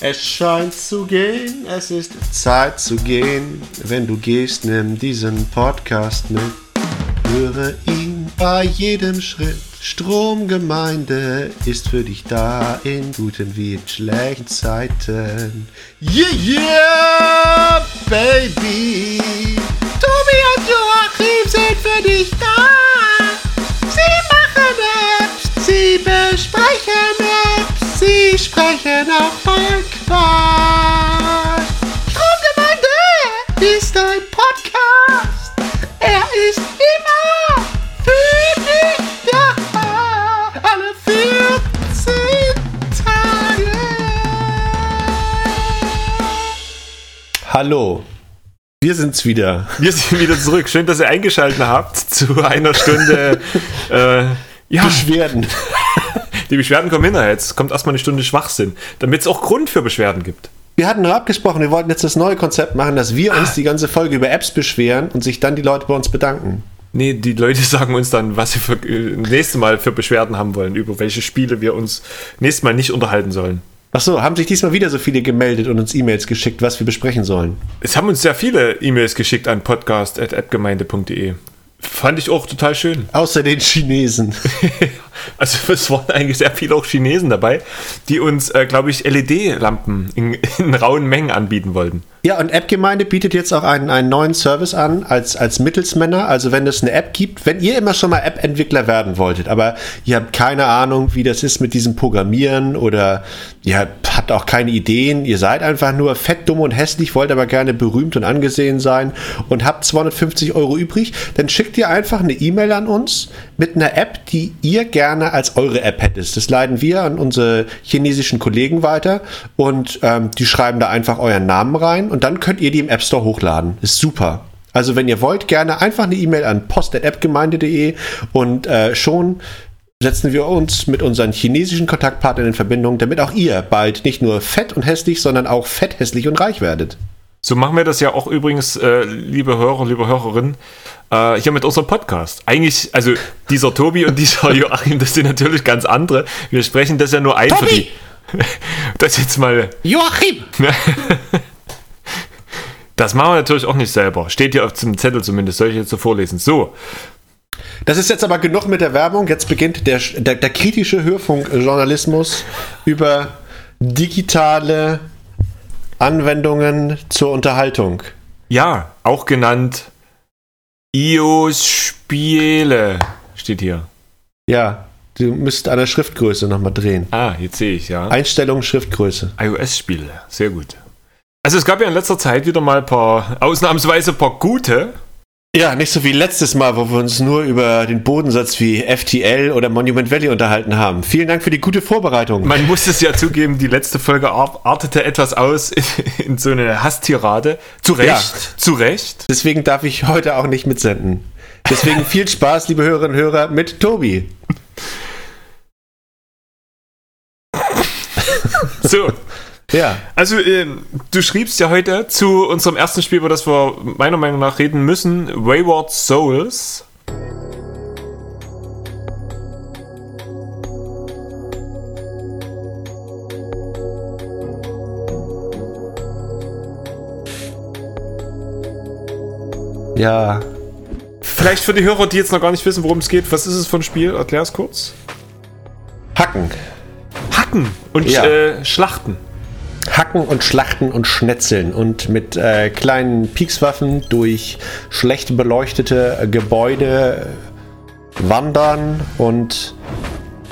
Es scheint zu gehen, es ist Zeit zu gehen. Wenn du gehst, nimm diesen Podcast mit. Höre ihn bei jedem Schritt. Stromgemeinde ist für dich da in guten wie in schlechten Zeiten. Yeah, yeah, baby. Tobi und Joachim sind für dich da. Sie machen Apps, sie besprechen Apps, sie sprechen Quatsch. Stromgemeinde ist ein Podcast. Er ist immer für dich da. Alle 14 Tage. Hallo. Wir sind's wieder. Wir sind wieder zurück. Schön, dass ihr eingeschaltet habt zu einer Stunde. äh, ja, Beschwerden. Die Beschwerden kommen hinterher. Jetzt kommt erstmal eine Stunde Schwachsinn, damit es auch Grund für Beschwerden gibt. Wir hatten noch abgesprochen, wir wollten jetzt das neue Konzept machen, dass wir uns die ganze Folge über Apps beschweren und sich dann die Leute bei uns bedanken. Nee, die Leute sagen uns dann, was sie für, äh, nächste Mal für Beschwerden haben wollen, über welche Spiele wir uns nächstes Mal nicht unterhalten sollen. Ach so, haben sich diesmal wieder so viele gemeldet und uns E-Mails geschickt, was wir besprechen sollen. Es haben uns sehr viele E-Mails geschickt an podcast.appgemeinde.de. Fand ich auch total schön. Außer den Chinesen. Also es waren eigentlich sehr viele auch Chinesen dabei, die uns, äh, glaube ich, LED-Lampen in, in rauen Mengen anbieten wollten. Ja, und App-Gemeinde bietet jetzt auch einen, einen neuen Service an als, als Mittelsmänner. Also wenn es eine App gibt, wenn ihr immer schon mal App-Entwickler werden wolltet, aber ihr habt keine Ahnung, wie das ist mit diesem Programmieren oder ihr habt auch keine Ideen, ihr seid einfach nur fett, dumm und hässlich, wollt aber gerne berühmt und angesehen sein und habt 250 Euro übrig, dann schickt ihr einfach eine E-Mail an uns mit einer App, die ihr gerne als eure App hättet. Das leiten wir an unsere chinesischen Kollegen weiter und ähm, die schreiben da einfach euren Namen rein und dann könnt ihr die im App Store hochladen. Ist super. Also wenn ihr wollt, gerne einfach eine E-Mail an post.appgemeinde.de und äh, schon setzen wir uns mit unseren chinesischen Kontaktpartnern in Verbindung, damit auch ihr bald nicht nur fett und hässlich, sondern auch fett, hässlich und reich werdet. So machen wir das ja auch übrigens, äh, liebe Hörer, liebe Hörerinnen, äh, hier mit unserem Podcast. Eigentlich, also dieser Tobi und dieser Joachim, das sind natürlich ganz andere. Wir sprechen das ja nur ein für die. Das jetzt mal. Joachim! Das machen wir natürlich auch nicht selber. Steht hier auf dem Zettel zumindest, soll ich jetzt so vorlesen. So, Das ist jetzt aber genug mit der Werbung. Jetzt beginnt der, der, der kritische Hörfunkjournalismus über digitale Anwendungen zur Unterhaltung. ja, auch genannt iOS Spiele steht hier. Ja, du müsst an der Schriftgröße nochmal drehen. Ah, jetzt sehe ich, ja. Einstellung Schriftgröße. iOS-Spiele, sehr gut. Also es gab ja in letzter Zeit wieder mal ein paar, ausnahmsweise ein paar gute. Ja, nicht so wie letztes Mal, wo wir uns nur über den Bodensatz wie FTL oder Monument Valley unterhalten haben. Vielen Dank für die gute Vorbereitung. Man muss es ja zugeben, die letzte Folge ar- artete etwas aus in, in so eine Hasstirade. Zu Recht, Ja. zu Recht. Deswegen darf ich heute auch nicht mitsenden. Deswegen viel Spaß, liebe Hörerinnen und Hörer, mit Tobi. So, Ja. also ähm, du schriebst ja heute zu unserem ersten Spiel, über das wir meiner Meinung nach reden müssen, Wayward Souls. Ja. Vielleicht für die Hörer, die jetzt noch gar nicht wissen, worum es geht, was ist es für ein Spiel? Erklär es kurz. Hacken. Hacken und Ja. äh, Schlachten. Hacken und Schlachten und Schnetzeln und mit äh, kleinen Piekswaffen durch schlecht beleuchtete Gebäude wandern und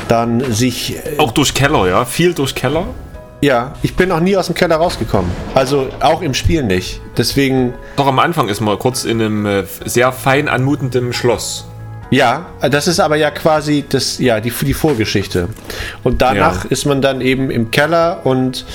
dann sich. Äh, Auch durch Keller, ja? Viel durch Keller. ja, ich bin noch nie aus dem Keller rausgekommen. Also auch im Spiel nicht. Deswegen. Doch am Anfang ist man kurz in einem äh, sehr fein anmutenden Schloss. Ja, das ist aber ja quasi das, ja, die, die Vorgeschichte. Und danach Ja. ist man dann eben im Keller und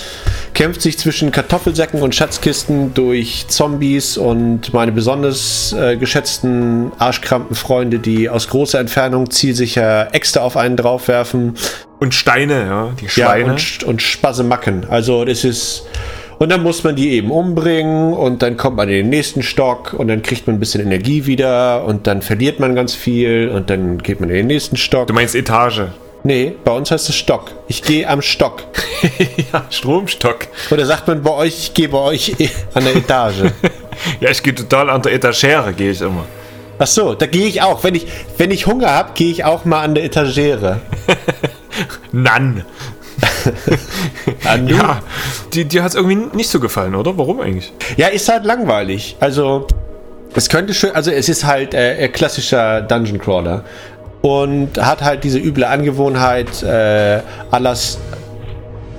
kämpft sich zwischen Kartoffelsäcken und Schatzkisten durch Zombies und meine besonders äh, geschätzten Arschkrampenfreunde, die aus großer Entfernung zielsicher Äxte auf einen draufwerfen. Und Steine, ja, die Ja, Schweine. und, und Spasemacken. Also das ist. Und dann muss man die eben umbringen und dann kommt man in den nächsten Stock und dann kriegt man ein bisschen Energie wieder und dann verliert man ganz viel und dann geht man in den nächsten Stock. du meinst Etage. Nee, bei uns heißt es Stock. Ich gehe am Stock. ja, Stromstock. Oder sagt man bei euch, ich gehe bei euch an der Etage? ja, ich gehe total an der Etagere, gehe ich immer. Ach so, da gehe ich auch. Wenn ich, wenn ich Hunger habe, gehe ich auch mal an der Etagere. Nan. ja, die, dir hat es irgendwie nicht so gefallen, oder? Warum eigentlich? Ja, ist halt langweilig. Also, es könnte schön, also es ist halt äh, klassischer Dungeon Crawler und hat halt diese üble Angewohnheit, äh, alles,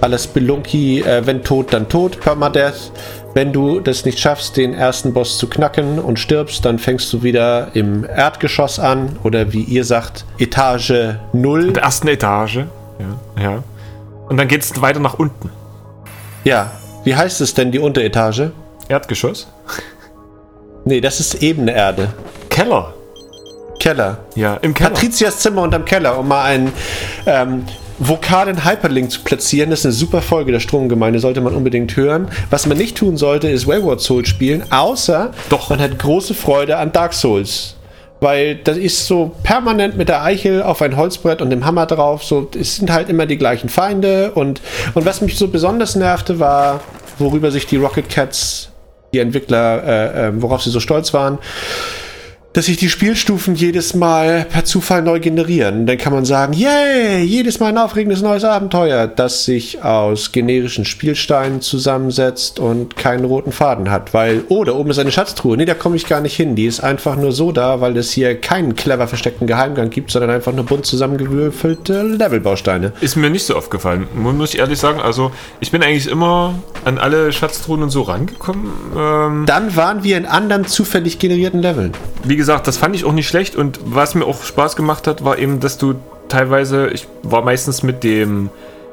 alles Belunki, äh, wenn tot, dann tot, Permadeath. Wenn du das nicht schaffst, den ersten Boss zu knacken und stirbst, dann fängst du wieder im Erdgeschoss an oder wie ihr sagt, Etage 0. In der ersten Etage, ja. ja. Und dann geht es weiter nach unten. Ja, wie heißt es denn, die Unteretage? Erdgeschoss? Nee, das ist ebene Erde. Keller. Keller. Ja, im Keller. Patrizias Zimmer unterm Keller, um mal einen ähm, vokalen Hyperlink zu platzieren. Das ist eine super Folge der Stromgemeinde, sollte man unbedingt hören. Was man nicht tun sollte, ist Wayward Souls spielen, außer Doch. man hat große Freude an Dark Souls. Weil das ist so permanent mit der Eichel auf ein Holzbrett und dem Hammer drauf. So, es sind halt immer die gleichen Feinde. Und, und was mich so besonders nervte, war, worüber sich die Rocket Cats, die Entwickler, äh, äh, worauf sie so stolz waren, dass sich die Spielstufen jedes Mal per Zufall neu generieren. Dann kann man sagen, yay, jedes Mal ein aufregendes neues Abenteuer, das sich aus generischen Spielsteinen zusammensetzt und keinen roten Faden hat. Weil, oh, da oben ist eine Schatztruhe. Nee, da komme ich gar nicht hin. Die ist einfach nur so da, weil es hier keinen clever versteckten Geheimgang gibt, sondern einfach nur bunt zusammengewürfelte Levelbausteine. Ist mir nicht so aufgefallen, muss ich ehrlich sagen. Also, ich bin eigentlich immer an alle Schatztruhen und so rangekommen. Ähm Dann waren wir in anderen zufällig generierten Leveln. Wie gesagt, das fand ich auch nicht schlecht und was mir auch Spaß gemacht hat, war eben, dass du teilweise, ich war meistens mit dem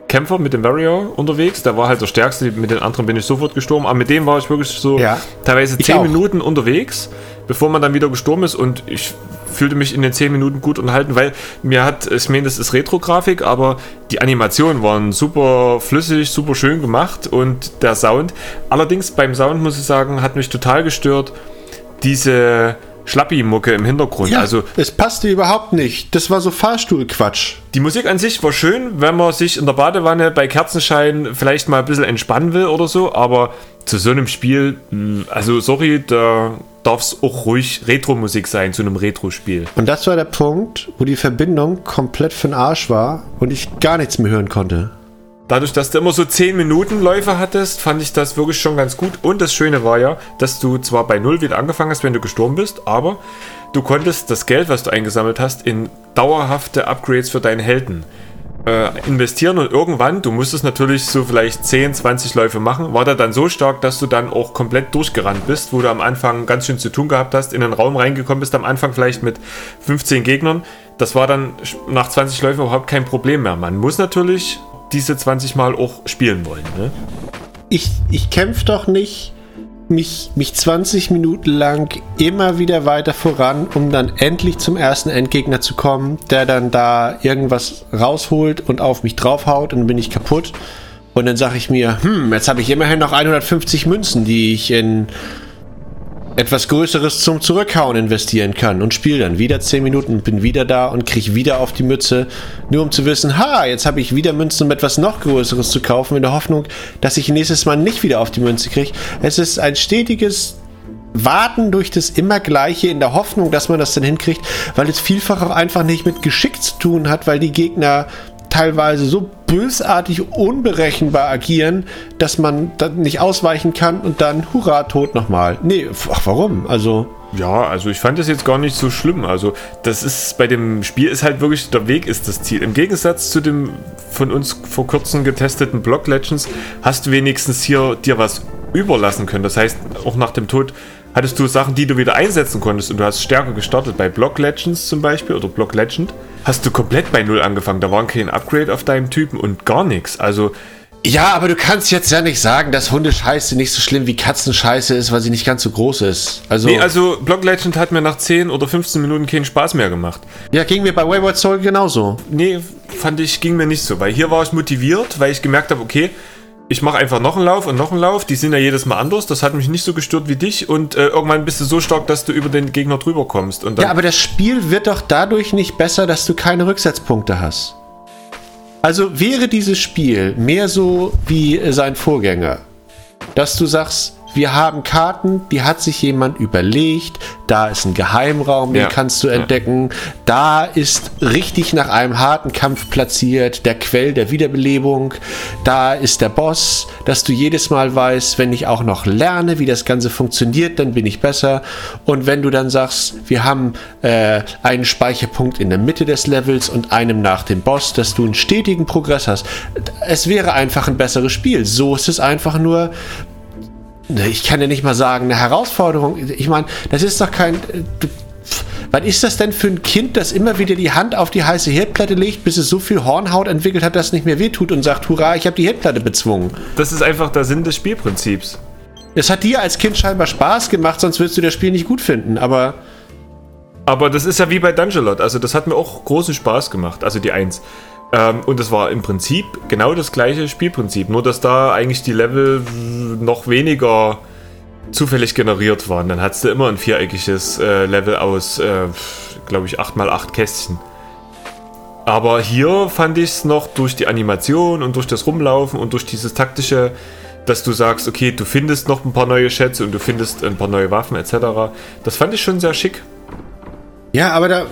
Kämpfer, mit dem Warrior unterwegs, der war halt der stärkste, mit den anderen bin ich sofort gestorben, aber mit dem war ich wirklich so ja, teilweise zehn Minuten unterwegs, bevor man dann wieder gestorben ist und ich fühlte mich in den 10 Minuten gut unterhalten, weil mir hat, ich meine, das ist Retro-Grafik, aber die Animationen waren super flüssig, super schön gemacht und der Sound. Allerdings beim Sound muss ich sagen, hat mich total gestört, diese Schlappi-Mucke im Hintergrund. Ja, also es passte überhaupt nicht. Das war so Fahrstuhlquatsch. Die Musik an sich war schön, wenn man sich in der Badewanne bei Kerzenschein vielleicht mal ein bisschen entspannen will oder so, aber zu so einem Spiel, hm, also sorry, da darf es auch ruhig Retro-Musik sein zu einem Retro-Spiel. Und das war der Punkt, wo die Verbindung komplett für den Arsch war und ich gar nichts mehr hören konnte. Dadurch, dass du immer so 10 Minuten Läufe hattest, fand ich das wirklich schon ganz gut. Und das Schöne war ja, dass du zwar bei Null wieder angefangen hast, wenn du gestorben bist, aber du konntest das Geld, was du eingesammelt hast, in dauerhafte Upgrades für deinen Helden äh, investieren. Und irgendwann, du musstest natürlich so vielleicht 10, 20 Läufe machen, war der dann so stark, dass du dann auch komplett durchgerannt bist, wo du am Anfang ganz schön zu tun gehabt hast, in den Raum reingekommen bist, am Anfang vielleicht mit 15 Gegnern. Das war dann nach 20 Läufen überhaupt kein Problem mehr. Man muss natürlich diese 20 Mal auch spielen wollen. Ne? Ich, ich kämpfe doch nicht mich, mich 20 Minuten lang immer wieder weiter voran, um dann endlich zum ersten Endgegner zu kommen, der dann da irgendwas rausholt und auf mich draufhaut und dann bin ich kaputt. Und dann sage ich mir, hm, jetzt habe ich immerhin noch 150 Münzen, die ich in etwas Größeres zum Zurückhauen investieren kann und spiele dann wieder 10 Minuten, bin wieder da und kriege wieder auf die Mütze, nur um zu wissen, ha, jetzt habe ich wieder Münzen, um etwas noch Größeres zu kaufen, in der Hoffnung, dass ich nächstes Mal nicht wieder auf die Münze kriege. Es ist ein stetiges Warten durch das immer Gleiche in der Hoffnung, dass man das dann hinkriegt, weil es vielfach auch einfach nicht mit Geschick zu tun hat, weil die Gegner teilweise so bösartig unberechenbar agieren, dass man dann nicht ausweichen kann und dann hurra, tot nochmal. Nee, ach, warum? Also. Ja, also ich fand das jetzt gar nicht so schlimm. Also, das ist bei dem Spiel ist halt wirklich, der Weg ist das Ziel. Im Gegensatz zu dem von uns vor kurzem getesteten Block Legends hast du wenigstens hier dir was überlassen können. Das heißt, auch nach dem Tod hattest du Sachen, die du wieder einsetzen konntest und du hast stärker gestartet. Bei Block Legends zum Beispiel oder Block Legend hast du komplett bei Null angefangen. Da war kein Upgrade auf deinem Typen und gar nichts. Also. Ja, aber du kannst jetzt ja nicht sagen, dass Hundescheiße nicht so schlimm wie Katzenscheiße ist, weil sie nicht ganz so groß ist. Also, nee, also Block Legend hat mir nach 10 oder 15 Minuten keinen Spaß mehr gemacht. Ja, ging mir bei Wayward Soul genauso. Nee, fand ich, ging mir nicht so, weil hier war ich motiviert, weil ich gemerkt habe, okay, ich mache einfach noch einen Lauf und noch einen Lauf. Die sind ja jedes Mal anders. Das hat mich nicht so gestört wie dich. Und äh, irgendwann bist du so stark, dass du über den Gegner drüber kommst. ja, aber das Spiel wird doch dadurch nicht besser, dass du keine Rücksetzpunkte hast. Also wäre dieses Spiel mehr so wie sein Vorgänger, dass du sagst, wir haben Karten, die hat sich jemand überlegt. Da ist ein Geheimraum, den ja. kannst du entdecken. Da ist richtig nach einem harten Kampf platziert der Quell der Wiederbelebung. Da ist der Boss, dass du jedes Mal weißt, wenn ich auch noch lerne, wie das Ganze funktioniert, dann bin ich besser. Und wenn du dann sagst, wir haben äh, einen Speicherpunkt in der Mitte des Levels und einem nach dem Boss, dass du einen stetigen Progress hast. Es wäre einfach ein besseres Spiel. So ist es einfach nur ich kann ja nicht mal sagen, eine Herausforderung. Ich meine, das ist doch kein. Du, was ist das denn für ein Kind, das immer wieder die Hand auf die heiße Herdplatte legt, bis es so viel Hornhaut entwickelt hat, dass es nicht mehr wehtut und sagt, hurra, ich habe die Herdplatte bezwungen? Das ist einfach der Sinn des Spielprinzips. Es hat dir als Kind scheinbar Spaß gemacht, sonst würdest du das Spiel nicht gut finden, aber. Aber das ist ja wie bei Dungeon also das hat mir auch großen Spaß gemacht, also die Eins. Ähm, und es war im Prinzip genau das gleiche Spielprinzip, nur dass da eigentlich die Level noch weniger zufällig generiert waren. Dann hattest du immer ein viereckiges äh, Level aus, äh, glaube ich, 8x8 Kästchen. Aber hier fand ich es noch durch die Animation und durch das Rumlaufen und durch dieses taktische, dass du sagst, okay, du findest noch ein paar neue Schätze und du findest ein paar neue Waffen etc. Das fand ich schon sehr schick. Ja, aber da,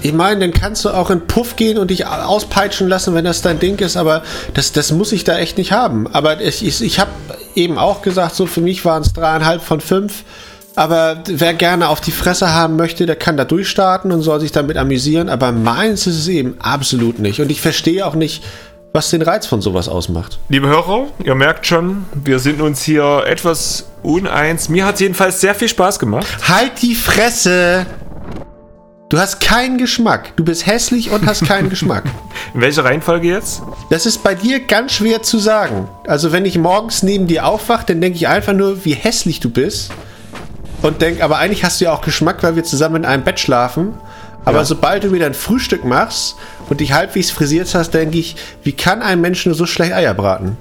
ich meine, dann kannst du auch in Puff gehen und dich auspeitschen lassen, wenn das dein Ding ist, aber das, das muss ich da echt nicht haben. Aber ich, ich, ich habe eben auch gesagt, so für mich waren es dreieinhalb von fünf. Aber wer gerne auf die Fresse haben möchte, der kann da durchstarten und soll sich damit amüsieren. Aber meins ist es eben absolut nicht. Und ich verstehe auch nicht, was den Reiz von sowas ausmacht. Liebe Hörer, ihr merkt schon, wir sind uns hier etwas uneins. Mir hat es jedenfalls sehr viel Spaß gemacht. Halt die Fresse! Du hast keinen Geschmack. Du bist hässlich und hast keinen Geschmack. In welcher Reihenfolge jetzt? Das ist bei dir ganz schwer zu sagen. Also wenn ich morgens neben dir aufwache, dann denke ich einfach nur, wie hässlich du bist. Und denke, aber eigentlich hast du ja auch Geschmack, weil wir zusammen in einem Bett schlafen. Aber ja. sobald du mir dein Frühstück machst und dich halbwegs frisiert hast, denke ich, wie kann ein Mensch nur so schlecht Eier braten?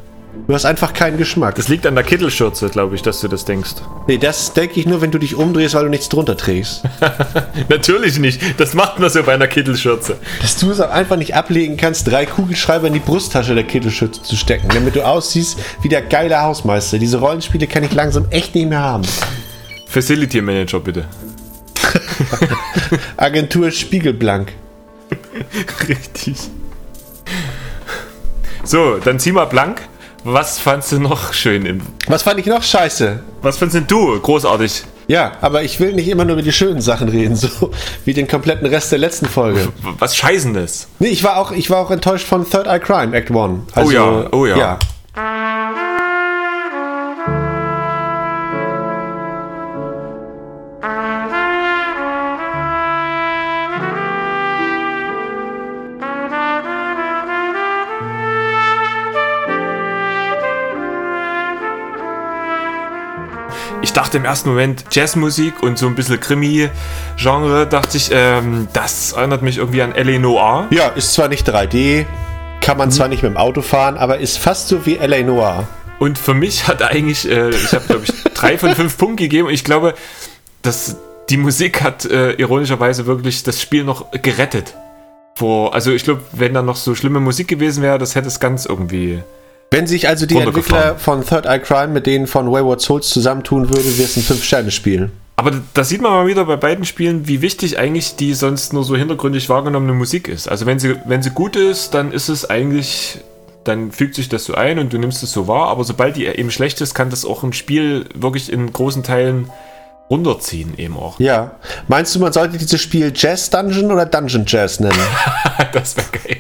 Du hast einfach keinen Geschmack. Das liegt an der Kittelschürze, glaube ich, dass du das denkst. Nee, das denke ich nur, wenn du dich umdrehst, weil du nichts drunter trägst. Natürlich nicht. Das macht man so bei einer Kittelschürze. Dass du es auch einfach nicht ablegen kannst, drei Kugelschreiber in die Brusttasche der Kittelschürze zu stecken, damit du aussiehst wie der geile Hausmeister. Diese Rollenspiele kann ich langsam echt nicht mehr haben. Facility Manager, bitte. Agentur Spiegelblank. Richtig. So, dann zieh mal blank. Was fandst du noch schön im. Was fand ich noch scheiße? Was findest du großartig? Ja, aber ich will nicht immer nur über die schönen Sachen reden, so wie den kompletten Rest der letzten Folge. Was Scheißendes? Nee, ich war auch, ich war auch enttäuscht von Third Eye Crime, Act 1. Also, oh ja, oh ja. ja. Dachte im ersten Moment Jazzmusik und so ein bisschen Krimi-Genre, dachte ich, ähm, das erinnert mich irgendwie an L.A. Noir. Ja, ist zwar nicht 3D, kann man mhm. zwar nicht mit dem Auto fahren, aber ist fast so wie L.A. Noir. Und für mich hat eigentlich, äh, ich habe glaube ich drei von fünf Punkten gegeben und ich glaube, dass die Musik hat äh, ironischerweise wirklich das Spiel noch gerettet. Vor, also ich glaube, wenn da noch so schlimme Musik gewesen wäre, das hätte es ganz irgendwie wenn sich also die Entwickler von Third Eye Crime mit denen von Wayward Souls zusammentun würde, wäre es ein 5-Sterne-Spiel. Aber da sieht man mal wieder bei beiden Spielen, wie wichtig eigentlich die sonst nur so hintergründig wahrgenommene Musik ist. Also wenn sie, wenn sie gut ist, dann ist es eigentlich, dann fügt sich das so ein und du nimmst es so wahr. Aber sobald die eben schlecht ist, kann das auch ein Spiel wirklich in großen Teilen runterziehen eben auch. Ja. Meinst du, man sollte dieses Spiel Jazz Dungeon oder Dungeon Jazz nennen? das wäre geil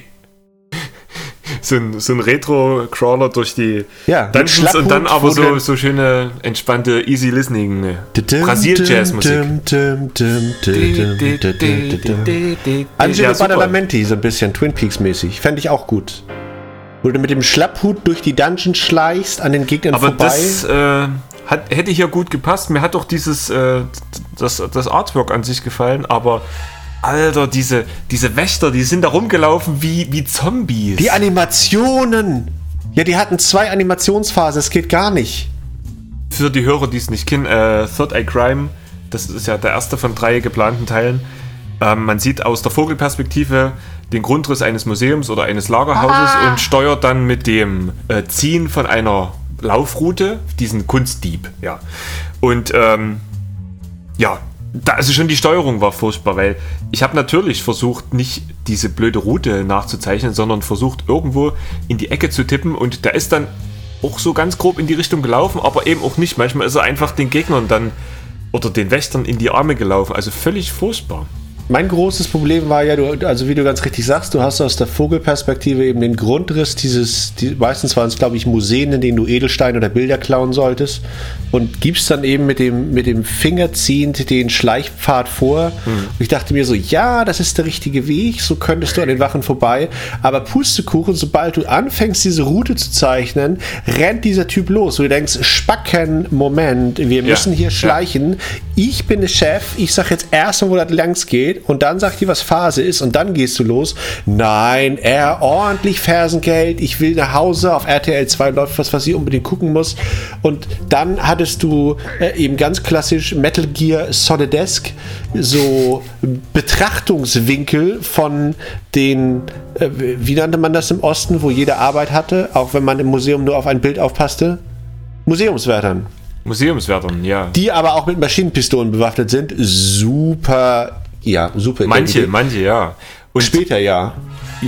so ein, so ein Retro-Crawler durch die ja, Dungeons und dann aber so, so schöne, entspannte, easy listening Brasil-Jazz-Musik. Angelo Badalamenti, so ein bisschen Twin Peaks-mäßig. Fände ich auch gut. Wo du mit dem Schlapphut durch die Dungeons schleichst, an den Gegnern aber vorbei. Das äh, hat, hätte hier gut gepasst. Mir hat doch dieses äh, das, das Artwork an sich gefallen, aber Alter, diese, diese Wächter, die sind da rumgelaufen wie, wie Zombies. Die Animationen! Ja, die hatten zwei Animationsphasen, es geht gar nicht. Für die Hörer, die es nicht kennen, äh, Third Eye Crime, das ist ja der erste von drei geplanten Teilen. Ähm, man sieht aus der Vogelperspektive den Grundriss eines Museums oder eines Lagerhauses ah. und steuert dann mit dem äh, Ziehen von einer Laufroute diesen Kunstdieb. Ja. Und ähm, ja, da, also schon die Steuerung war furchtbar, weil ich habe natürlich versucht, nicht diese blöde Route nachzuzeichnen, sondern versucht, irgendwo in die Ecke zu tippen und der ist dann auch so ganz grob in die Richtung gelaufen, aber eben auch nicht. Manchmal ist er einfach den Gegnern dann oder den Wächtern in die Arme gelaufen. Also völlig furchtbar. Mein großes Problem war ja, du, also wie du ganz richtig sagst, du hast aus der Vogelperspektive eben den Grundriss dieses, die, meistens waren es glaube ich Museen, in denen du Edelsteine oder Bilder klauen solltest und gibst dann eben mit dem, mit dem Finger ziehend den Schleichpfad vor. Mhm. Und ich dachte mir so, ja, das ist der richtige Weg, so könntest du an den Wachen vorbei. Aber Pustekuchen, sobald du anfängst, diese Route zu zeichnen, rennt dieser Typ los. Und du denkst, Spacken, Moment, wir müssen ja, hier schleichen. Ja. Ich bin der Chef, ich sag jetzt erstmal, wo das langs geht steht und dann sagt die, was Phase ist und dann gehst du los. Nein, er ordentlich Fersengeld, ich will nach Hause, auf RTL 2 läuft was, was ich unbedingt gucken muss. Und dann hattest du äh, eben ganz klassisch Metal Gear Solid Desk, so Betrachtungswinkel von den, äh, wie nannte man das im Osten, wo jede Arbeit hatte, auch wenn man im Museum nur auf ein Bild aufpasste? Museumswärtern. Museumswärtern, ja. Die aber auch mit Maschinenpistolen bewaffnet sind. Super ja, super. Manche, manche, ja. Und später ja.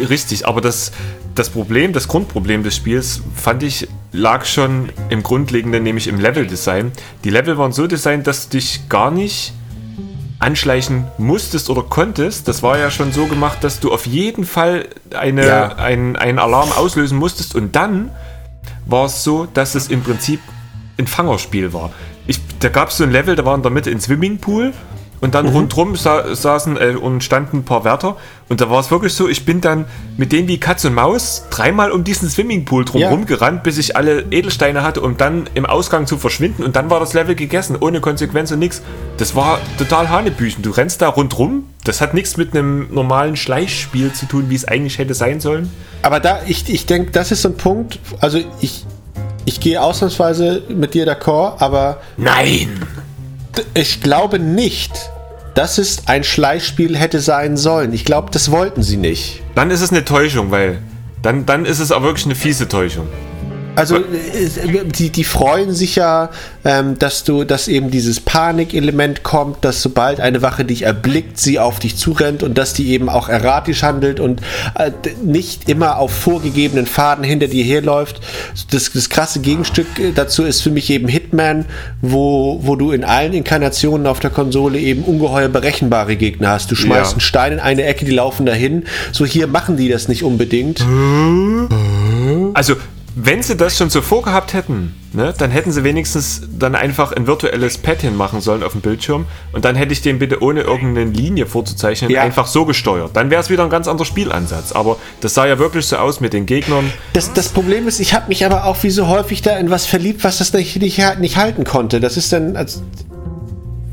Richtig, aber das, das Problem, das Grundproblem des Spiels, fand ich, lag schon im Grundlegenden, nämlich im Leveldesign. Die Level waren so designt, dass du dich gar nicht anschleichen musstest oder konntest. Das war ja schon so gemacht, dass du auf jeden Fall eine, ja. einen, einen Alarm auslösen musstest und dann war es so, dass es im Prinzip ein Fangerspiel war. Ich, da gab es so ein Level, da war in der Mitte ein Swimmingpool und dann mhm. rundherum sa saßen äh, und standen ein paar Wärter. Und da war es wirklich so, ich bin dann mit denen wie Katz und Maus dreimal um diesen Swimmingpool drumherum ja. gerannt, bis ich alle Edelsteine hatte, um dann im Ausgang zu verschwinden. Und dann war das Level gegessen, ohne Konsequenz und nichts. Das war total Hanebüchen. Du rennst da rundherum. Das hat nichts mit einem normalen Schleichspiel zu tun, wie es eigentlich hätte sein sollen. Aber da, ich, ich denke, das ist so ein Punkt. Also ich, ich gehe ausnahmsweise mit dir d'accord, aber. Nein! Ich glaube nicht, dass es ein Schleichspiel hätte sein sollen. Ich glaube, das wollten sie nicht. Dann ist es eine Täuschung, weil dann, dann ist es auch wirklich eine fiese Täuschung. Also die, die freuen sich ja, ähm, dass du, dass eben dieses Panikelement kommt, dass sobald eine Wache dich erblickt, sie auf dich zurennt und dass die eben auch erratisch handelt und äh, nicht immer auf vorgegebenen Faden hinter dir herläuft. Das, das krasse Gegenstück dazu ist für mich eben Hitman, wo, wo du in allen Inkarnationen auf der Konsole eben ungeheuer berechenbare Gegner hast. Du schmeißt ja. einen Stein in eine Ecke, die laufen dahin. So hier machen die das nicht unbedingt. Also wenn sie das schon so vorgehabt hätten, ne, dann hätten sie wenigstens dann einfach ein virtuelles Pad hinmachen sollen auf dem Bildschirm und dann hätte ich den bitte ohne irgendeine Linie vorzuzeichnen ja. einfach so gesteuert. Dann wäre es wieder ein ganz anderer Spielansatz. Aber das sah ja wirklich so aus mit den Gegnern. Das, das Problem ist, ich habe mich aber auch wie so häufig da in was verliebt, was das nicht, nicht, nicht halten konnte. Das ist dann als.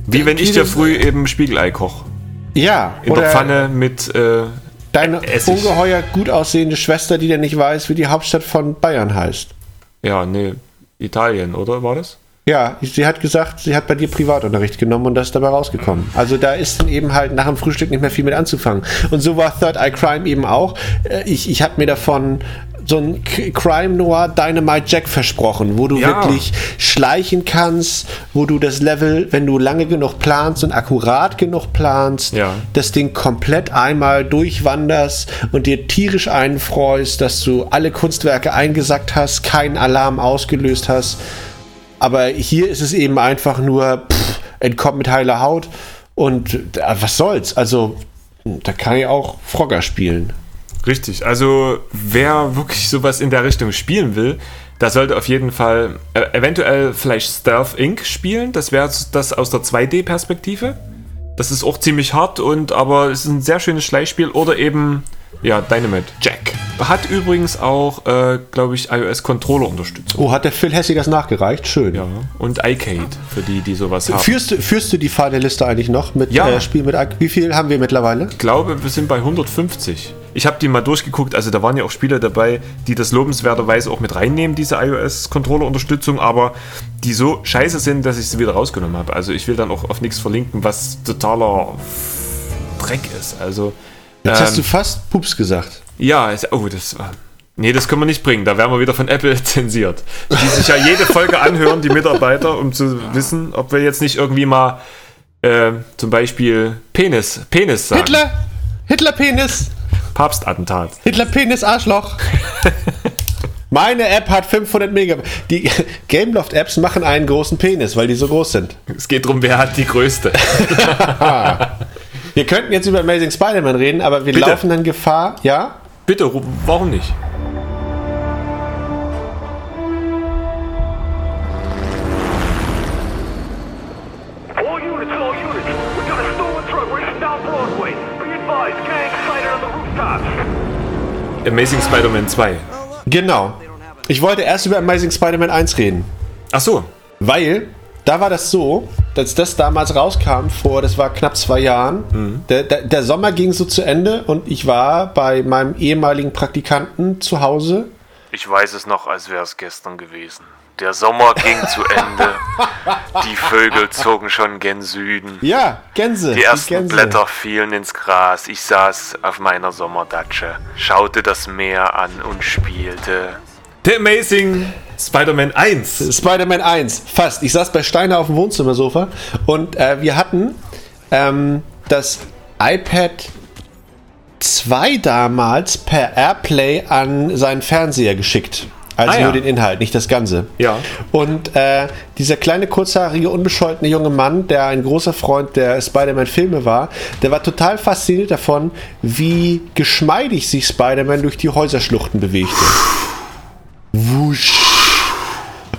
Wie wenn ich dir früh eben Spiegelei koche. Ja. In der Pfanne mit. Äh, Deine Essig. ungeheuer gut aussehende Schwester, die dir nicht weiß, wie die Hauptstadt von Bayern heißt. Ja, nee, Italien, oder war das? Ja, sie hat gesagt, sie hat bei dir Privatunterricht genommen und das ist dabei rausgekommen. Also da ist dann eben halt nach dem Frühstück nicht mehr viel mit anzufangen. Und so war Third Eye Crime eben auch. Äh, ich, ich habe mir davon so ein Crime Noir Dynamite Jack versprochen, wo du ja. wirklich schleichen kannst, wo du das Level, wenn du lange genug planst und akkurat genug planst, ja. das Ding komplett einmal durchwanderst und dir tierisch einfreust, dass du alle Kunstwerke eingesackt hast, keinen Alarm ausgelöst hast aber hier ist es eben einfach nur, pff, entkommt mit heiler Haut. Und äh, was soll's? Also, da kann ich auch Frogger spielen. Richtig, also wer wirklich sowas in der Richtung spielen will, da sollte auf jeden Fall äh, eventuell vielleicht Stealth Inc. spielen. Das wäre das aus der 2D-Perspektive. Das ist auch ziemlich hart und aber es ist ein sehr schönes Schleichspiel. Oder eben, ja, Dynamite Jack. Hat übrigens auch, äh, glaube ich, iOS-Controller-Unterstützung. Oh, hat der Phil Hessi das nachgereicht? Schön. Ja, und iCade, für die, die sowas haben. Führst, führst du die Fahrliste eigentlich noch mit ja. äh, Spiel mit Wie viel haben wir mittlerweile? Ich glaube, wir sind bei 150. Ich habe die mal durchgeguckt, also da waren ja auch Spiele dabei, die das lobenswerterweise auch mit reinnehmen, diese iOS-Controller-Unterstützung, aber die so scheiße sind, dass ich sie wieder rausgenommen habe. Also ich will dann auch auf nichts verlinken, was totaler Dreck ist. Also Jetzt hast du fast Pups gesagt. Ja, es- oh, das war. Nee, das können wir nicht bringen. Da werden wir wieder von Apple zensiert. Die sich ja jede Folge anhören, die Mitarbeiter, um zu wissen, ob wir jetzt nicht irgendwie mal äh, zum Beispiel Penis, Penis sagen. Hitler! Hitler-Penis! Papstattentat. Hitler-Penis, Arschloch! Meine App hat 500 Megabyte. Die Gameloft-Apps machen einen großen Penis, weil die so groß sind. Es geht darum, wer hat die größte. Wir könnten jetzt über Amazing Spider-Man reden, aber wir Bitte. laufen dann Gefahr, ja? Bitte, ru- warum nicht? Amazing Spider-Man 2. Genau. Ich wollte erst über Amazing Spider-Man 1 reden. Ach so. Weil da war das so, dass das damals rauskam vor, das war knapp zwei Jahren. Der, der, der Sommer ging so zu Ende und ich war bei meinem ehemaligen Praktikanten zu Hause. Ich weiß es noch, als wäre es gestern gewesen. Der Sommer ging zu Ende. Die Vögel zogen schon gen Süden. Ja, Gänse. Die ersten Gänse. Blätter fielen ins Gras. Ich saß auf meiner Sommerdatsche, schaute das Meer an und spielte. The Amazing Spider-Man 1. Spider-Man 1, fast. Ich saß bei Steiner auf dem Wohnzimmersofa und äh, wir hatten ähm, das iPad 2 damals per Airplay an seinen Fernseher geschickt. Also Ah, ja. nur den Inhalt, nicht das Ganze. Ja. Und äh, dieser kleine, kurzhaarige, unbescholtene junge Mann, der ein großer Freund der Spider-Man-Filme war, der war total fasziniert davon, wie geschmeidig sich Spider-Man durch die Häuserschluchten bewegte.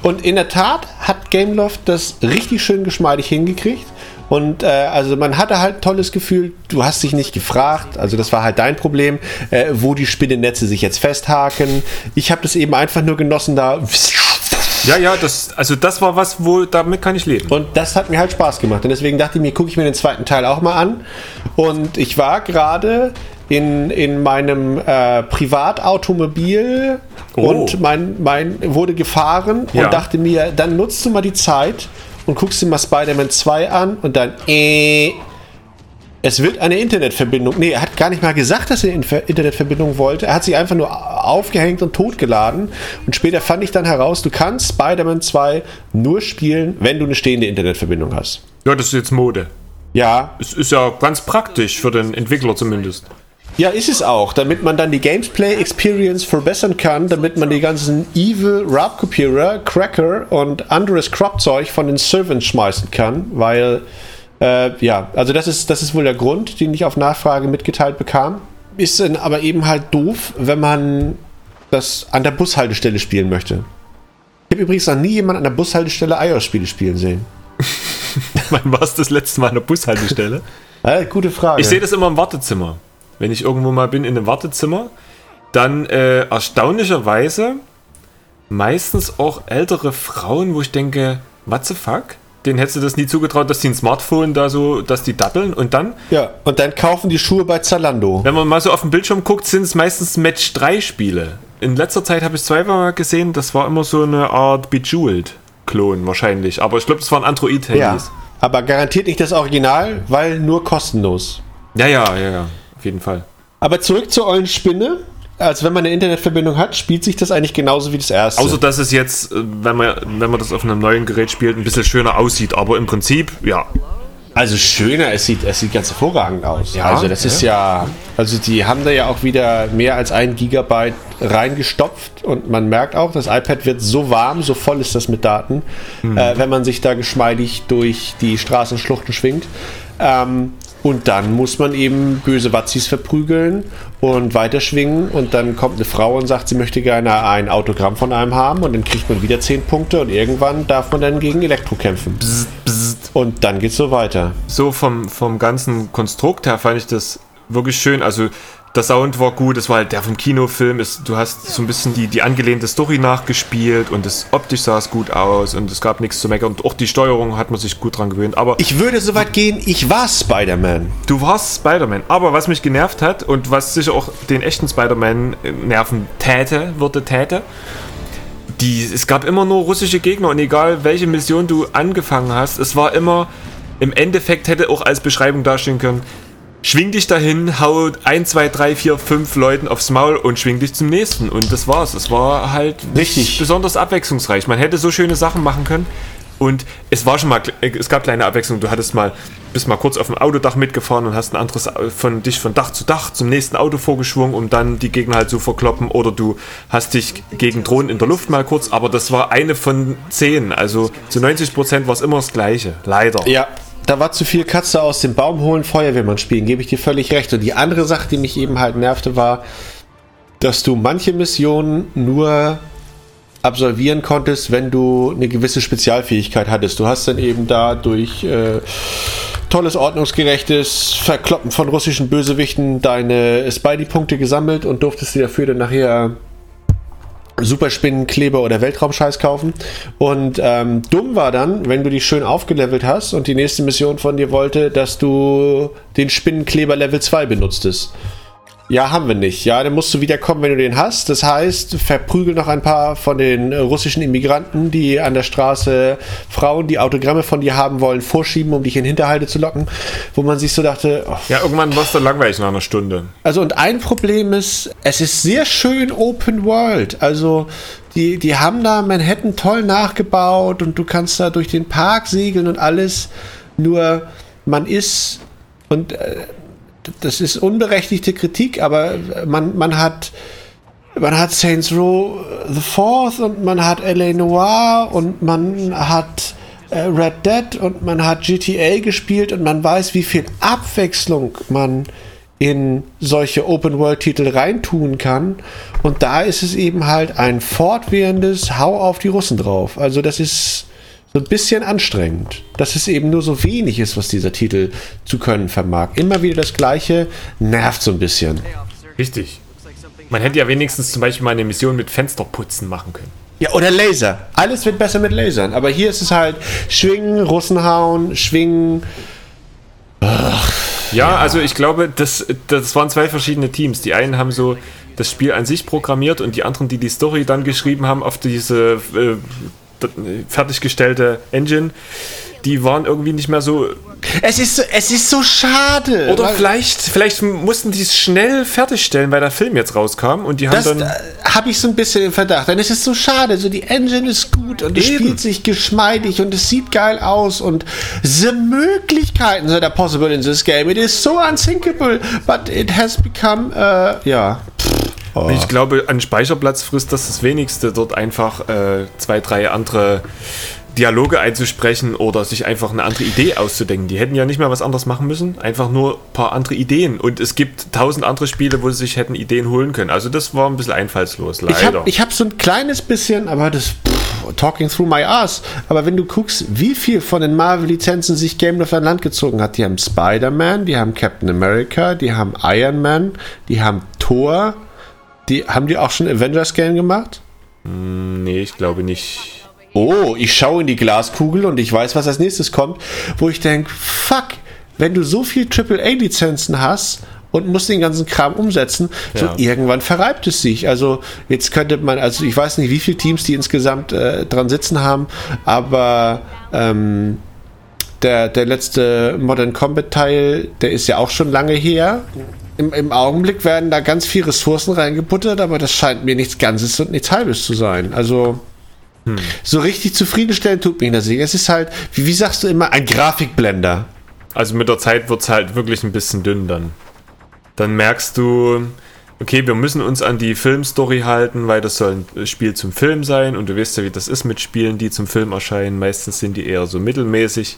Und in der Tat hat Gameloft das richtig schön geschmeidig hingekriegt. Und äh, also man hatte halt ein tolles Gefühl, du hast dich nicht gefragt, also das war halt dein Problem, äh, wo die Spinnennetze sich jetzt festhaken. Ich habe das eben einfach nur genossen, da Ja, ja, das, also das war was, wo damit kann ich leben. Und das hat mir halt Spaß gemacht. Und deswegen dachte ich mir, gucke ich mir den zweiten Teil auch mal an. Und ich war gerade in, in meinem äh, Privatautomobil Oh. und mein, mein wurde gefahren Ja. und dachte mir, dann nutzt du mal die Zeit und guckst dir mal Spider-Man 2 an und dann äh, es wird eine Internetverbindung. Nee, er hat gar nicht mal gesagt, dass er eine Internetverbindung wollte. Er hat sich einfach nur aufgehängt und totgeladen. Und später fand ich dann heraus, du kannst Spider-Man 2 nur spielen, wenn du eine stehende Internetverbindung hast. Ja, das ist jetzt Mode. Ja, Es ist ja ganz praktisch für den Entwickler zumindest. Ja, ist es auch, damit man dann die Gameplay Experience verbessern kann, damit man die ganzen Evil Raubkopierer, Cracker und anderes Crop-Zeug von den Servants schmeißen kann, weil, äh, ja, also das ist, das ist wohl der Grund, den ich auf Nachfrage mitgeteilt bekam. Ist dann aber eben halt doof, wenn man das an der Bushaltestelle spielen möchte. Ich habe übrigens noch nie jemand an der Bushaltestelle iOS-Spiele spielen sehen. Wann war es das letzte Mal an der Bushaltestelle? Äh, gute Frage. Ich sehe das immer im Wartezimmer. Wenn ich irgendwo mal bin in einem Wartezimmer, dann äh, erstaunlicherweise meistens auch ältere Frauen, wo ich denke, what the fuck? Denen hättest du das nie zugetraut, dass die ein Smartphone da so, dass die datteln und dann, ja, und dann kaufen die Schuhe bei Zalando. wenn man mal so auf den Bildschirm guckt, sind es meistens Match 3 Spiele. In letzter Zeit habe ich es zweimal gesehen, das war immer so eine Art Bejeweled-Klon wahrscheinlich. Aber ich glaube, das waren Ja, Android-Handys. aber garantiert nicht das Original, weil nur kostenlos. Ja. ja, ja, ja, auf jeden Fall. Aber zurück zur ollen Spinne. Also wenn man eine Internetverbindung hat, spielt sich das eigentlich genauso wie das erste. Außer dass es jetzt, äh, wenn man, wenn man das auf einem neuen Gerät spielt, ein bisschen schöner aussieht. Aber im Prinzip, ja. also schöner, es sieht, es sieht ganz hervorragend aus. Ja, also das ja. ist ja, also die haben da ja auch wieder mehr als ein Gigabyte reingestopft und man merkt auch, das iPad wird so warm, so voll ist das mit Daten, äh, wenn man sich da geschmeidig durch die Straßenschluchten schwingt. Ähm, und dann muss man eben böse Watzis verprügeln und weiterschwingen und dann kommt eine Frau und sagt, sie möchte gerne ein Autogramm von einem haben und dann kriegt man wieder 10 Punkte und irgendwann darf man dann gegen Elektro kämpfen. Und dann geht's so weiter. So vom, vom ganzen Konstrukt her fand ich das wirklich schön. Also der Sound war gut, es war halt der vom Kinofilm. Ist, du hast so ein bisschen die, die angelehnte Story nachgespielt und das optisch sah es gut aus und es gab nichts zu meckern. Und auch die Steuerung hat man sich gut dran gewöhnt. Aber Ich würde so weit gehen, ich war Spider-Man. Du warst Spider-Man. Aber was mich genervt hat und was sicher auch den echten Spider-Man äh, nerven täte, würde täte, die, es gab immer nur russische Gegner und egal welche Mission du angefangen hast, es war immer, im Endeffekt hätte auch als Beschreibung dastehen können, schwing dich dahin, hau 1, 2, 3, 4, 5 Leuten aufs Maul und schwing dich zum nächsten. Und das war's. Es war halt nicht Richtig. besonders abwechslungsreich. Man hätte so schöne Sachen machen können. Und es war schon mal, es gab kleine Abwechslung. Du hattest mal, bist mal kurz auf dem Autodach mitgefahren und hast ein anderes von dich von Dach zu Dach zum nächsten Auto vorgeschwungen, um dann die Gegner halt zu verkloppen. Oder du hast dich gegen Drohnen in der Luft mal kurz, aber das war eine von zehn. Also zu 90 Prozent war es immer das Gleiche. Leider. Ja, da war zu viel Katze aus dem Baum holen, Feuerwehrmann spielen, gebe ich dir völlig recht. Und die andere Sache, die mich eben halt nervte, war, dass du manche Missionen nur absolvieren konntest, wenn du eine gewisse Spezialfähigkeit hattest. Du hast dann eben da durch äh, tolles, ordnungsgerechtes Verkloppen von russischen Bösewichten deine Spidey-Punkte gesammelt und durftest dir dafür dann nachher Superspinnenkleber oder Weltraumscheiß kaufen. Und ähm, dumm war dann, wenn du dich schön aufgelevelt hast und die nächste Mission von dir wollte, dass du den Spinnenkleber Level 2 benutztest. Ja, haben wir nicht. Ja, dann musst du wiederkommen, wenn du den hast. Das heißt, verprügel noch ein paar von den äh, russischen Immigranten, die an der Straße Frauen, die Autogramme von dir haben wollen, vorschieben, um dich in Hinterhalte zu locken. Wo man sich so dachte, oh, Ja, irgendwann war es dann langweilig nach einer Stunde. also und ein Problem ist, es ist sehr schön Open World. Also die, die haben da Manhattan toll nachgebaut und du kannst da durch den Park segeln und alles. Nur man ist und äh, das ist unberechtigte Kritik, aber man, man hat man hat Saints Row the Fourth und man hat LA Noir und man hat äh, Red Dead und man hat GTA gespielt und man weiß, wie viel Abwechslung man in solche Open-World-Titel reintun kann. Und da ist es eben halt ein fortwährendes Hau auf die Russen drauf. Also das ist so ein bisschen anstrengend, dass es eben nur so wenig ist, was dieser Titel zu können vermag. Immer wieder das Gleiche nervt so ein bisschen. Richtig. Man hätte ja wenigstens zum Beispiel mal eine Mission mit Fensterputzen machen können. Ja, oder Laser. Alles wird besser mit Lasern. Aber hier ist es halt schwingen, Russen hauen, schwingen. Ja, also ich glaube, das, das waren zwei verschiedene Teams. Die einen haben so das Spiel an sich programmiert und die anderen, die die Story dann geschrieben haben auf diese äh, fertiggestellte Engine, die waren irgendwie nicht mehr so. Es ist so, es ist so schade. Oder vielleicht, vielleicht mussten die es schnell fertigstellen, weil der Film jetzt rauskam und die haben das dann. äh, habe ich so ein bisschen im Verdacht. Denn es ist so schade. So die Engine ist gut und es spielt sich geschmeidig und es sieht geil aus und the Möglichkeiten that are possible in this game. It is so unthinkable, but it has become äh, ja. Und Ich glaube, an Speicherplatz frisst das das wenigste, dort einfach äh, zwei, drei andere Dialoge einzusprechen oder sich einfach eine andere Idee auszudenken. Die hätten ja nicht mehr was anderes machen müssen, einfach nur ein paar andere Ideen. Und es gibt tausend andere Spiele, wo sie sich hätten Ideen holen können. Also das war ein bisschen einfallslos, leider. Ich habe hab so ein kleines bisschen, aber das pff, talking through my ass. Aber wenn du guckst, wie viel von den Marvel-Lizenzen sich Game of an Land gezogen hat, die haben Spider-Man, die haben Captain America, die haben Iron Man, die haben Thor, die haben die auch schon Avengers-Game gemacht? nee, ich glaube nicht. Oh, ich schaue in die Glaskugel und ich weiß, was als nächstes kommt, wo ich denke, fuck, wenn du so viel AAA-Lizenzen hast und musst den ganzen Kram umsetzen, so Ja. irgendwann verreibt es sich. Also jetzt könnte man, also ich weiß nicht, wie viele Teams die insgesamt äh, dran sitzen haben, aber ähm, der, der letzte Modern Combat Teil, der ist ja auch schon lange her. Im, Im Augenblick werden da ganz viel Ressourcen reingebuttert, aber das scheint mir nichts Ganzes und nichts Halbes zu sein. Also so richtig zufriedenstellend tut mich das nicht. Es ist halt, wie, wie sagst du immer, ein Grafikblender. Also mit der Zeit wird es halt wirklich ein bisschen dünn dann. Dann merkst du, okay, wir müssen uns an die Filmstory halten, weil das soll ein Spiel zum Film sein und du weißt ja, wie das ist mit Spielen, die zum Film erscheinen. Meistens sind die eher so mittelmäßig.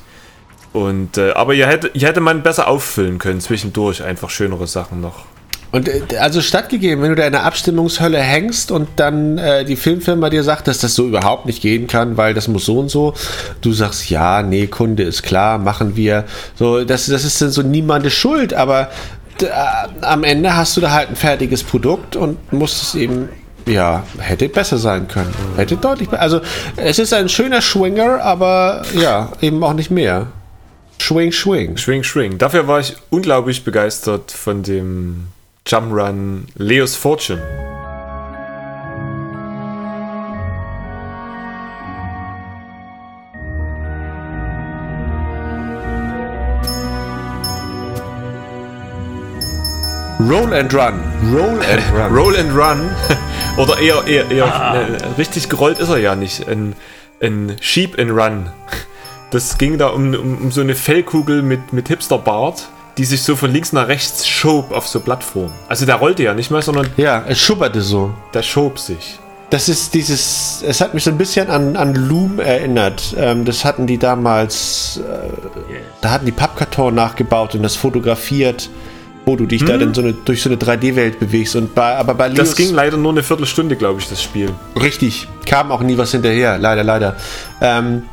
Und, äh, aber hier hätte, hier hätte man besser auffüllen können, zwischendurch einfach schönere Sachen noch. Und äh, also stattgegeben, wenn du da in der Abstimmungshölle hängst und dann äh, die Filmfirma dir sagt, dass das so überhaupt nicht gehen kann, weil das muss so und so, du sagst, ja, nee, Kunde ist klar, machen wir. So, das, das ist dann so niemandes Schuld, aber äh, am Ende hast du da halt ein fertiges Produkt und musst es eben ja, hätte besser sein können. Hätte deutlich be- Also, es ist ein schöner Schwinger, aber ja, eben auch nicht mehr. Schwing, schwing. Schwing, schwing. Dafür war ich unglaublich begeistert von dem Jump'n'Run Leo's Fortune. Roll and Run. Roll and Run. Roll and Run. Oder eher, eher, eher ne, richtig gerollt ist er ja nicht. Ein, ein Sheep and Run. Das ging da um, um, um so eine Fellkugel mit, mit Hipsterbart, die sich so von links nach rechts schob auf so Plattformen. Also der rollte ja nicht mehr, sondern Ja, es schubberte so. der schob sich. Das ist dieses, es hat mich so ein bisschen an, an Loom erinnert. Ähm, das hatten die damals, äh, da hatten die Pappkarton nachgebaut und das fotografiert, wo du dich da dann so eine, durch so eine 3D-Welt bewegst. Und bei, aber bei Leos, Das ging leider nur eine Viertelstunde, glaube ich, das Spiel. richtig, kam auch nie was hinterher, leider, leider. Ähm,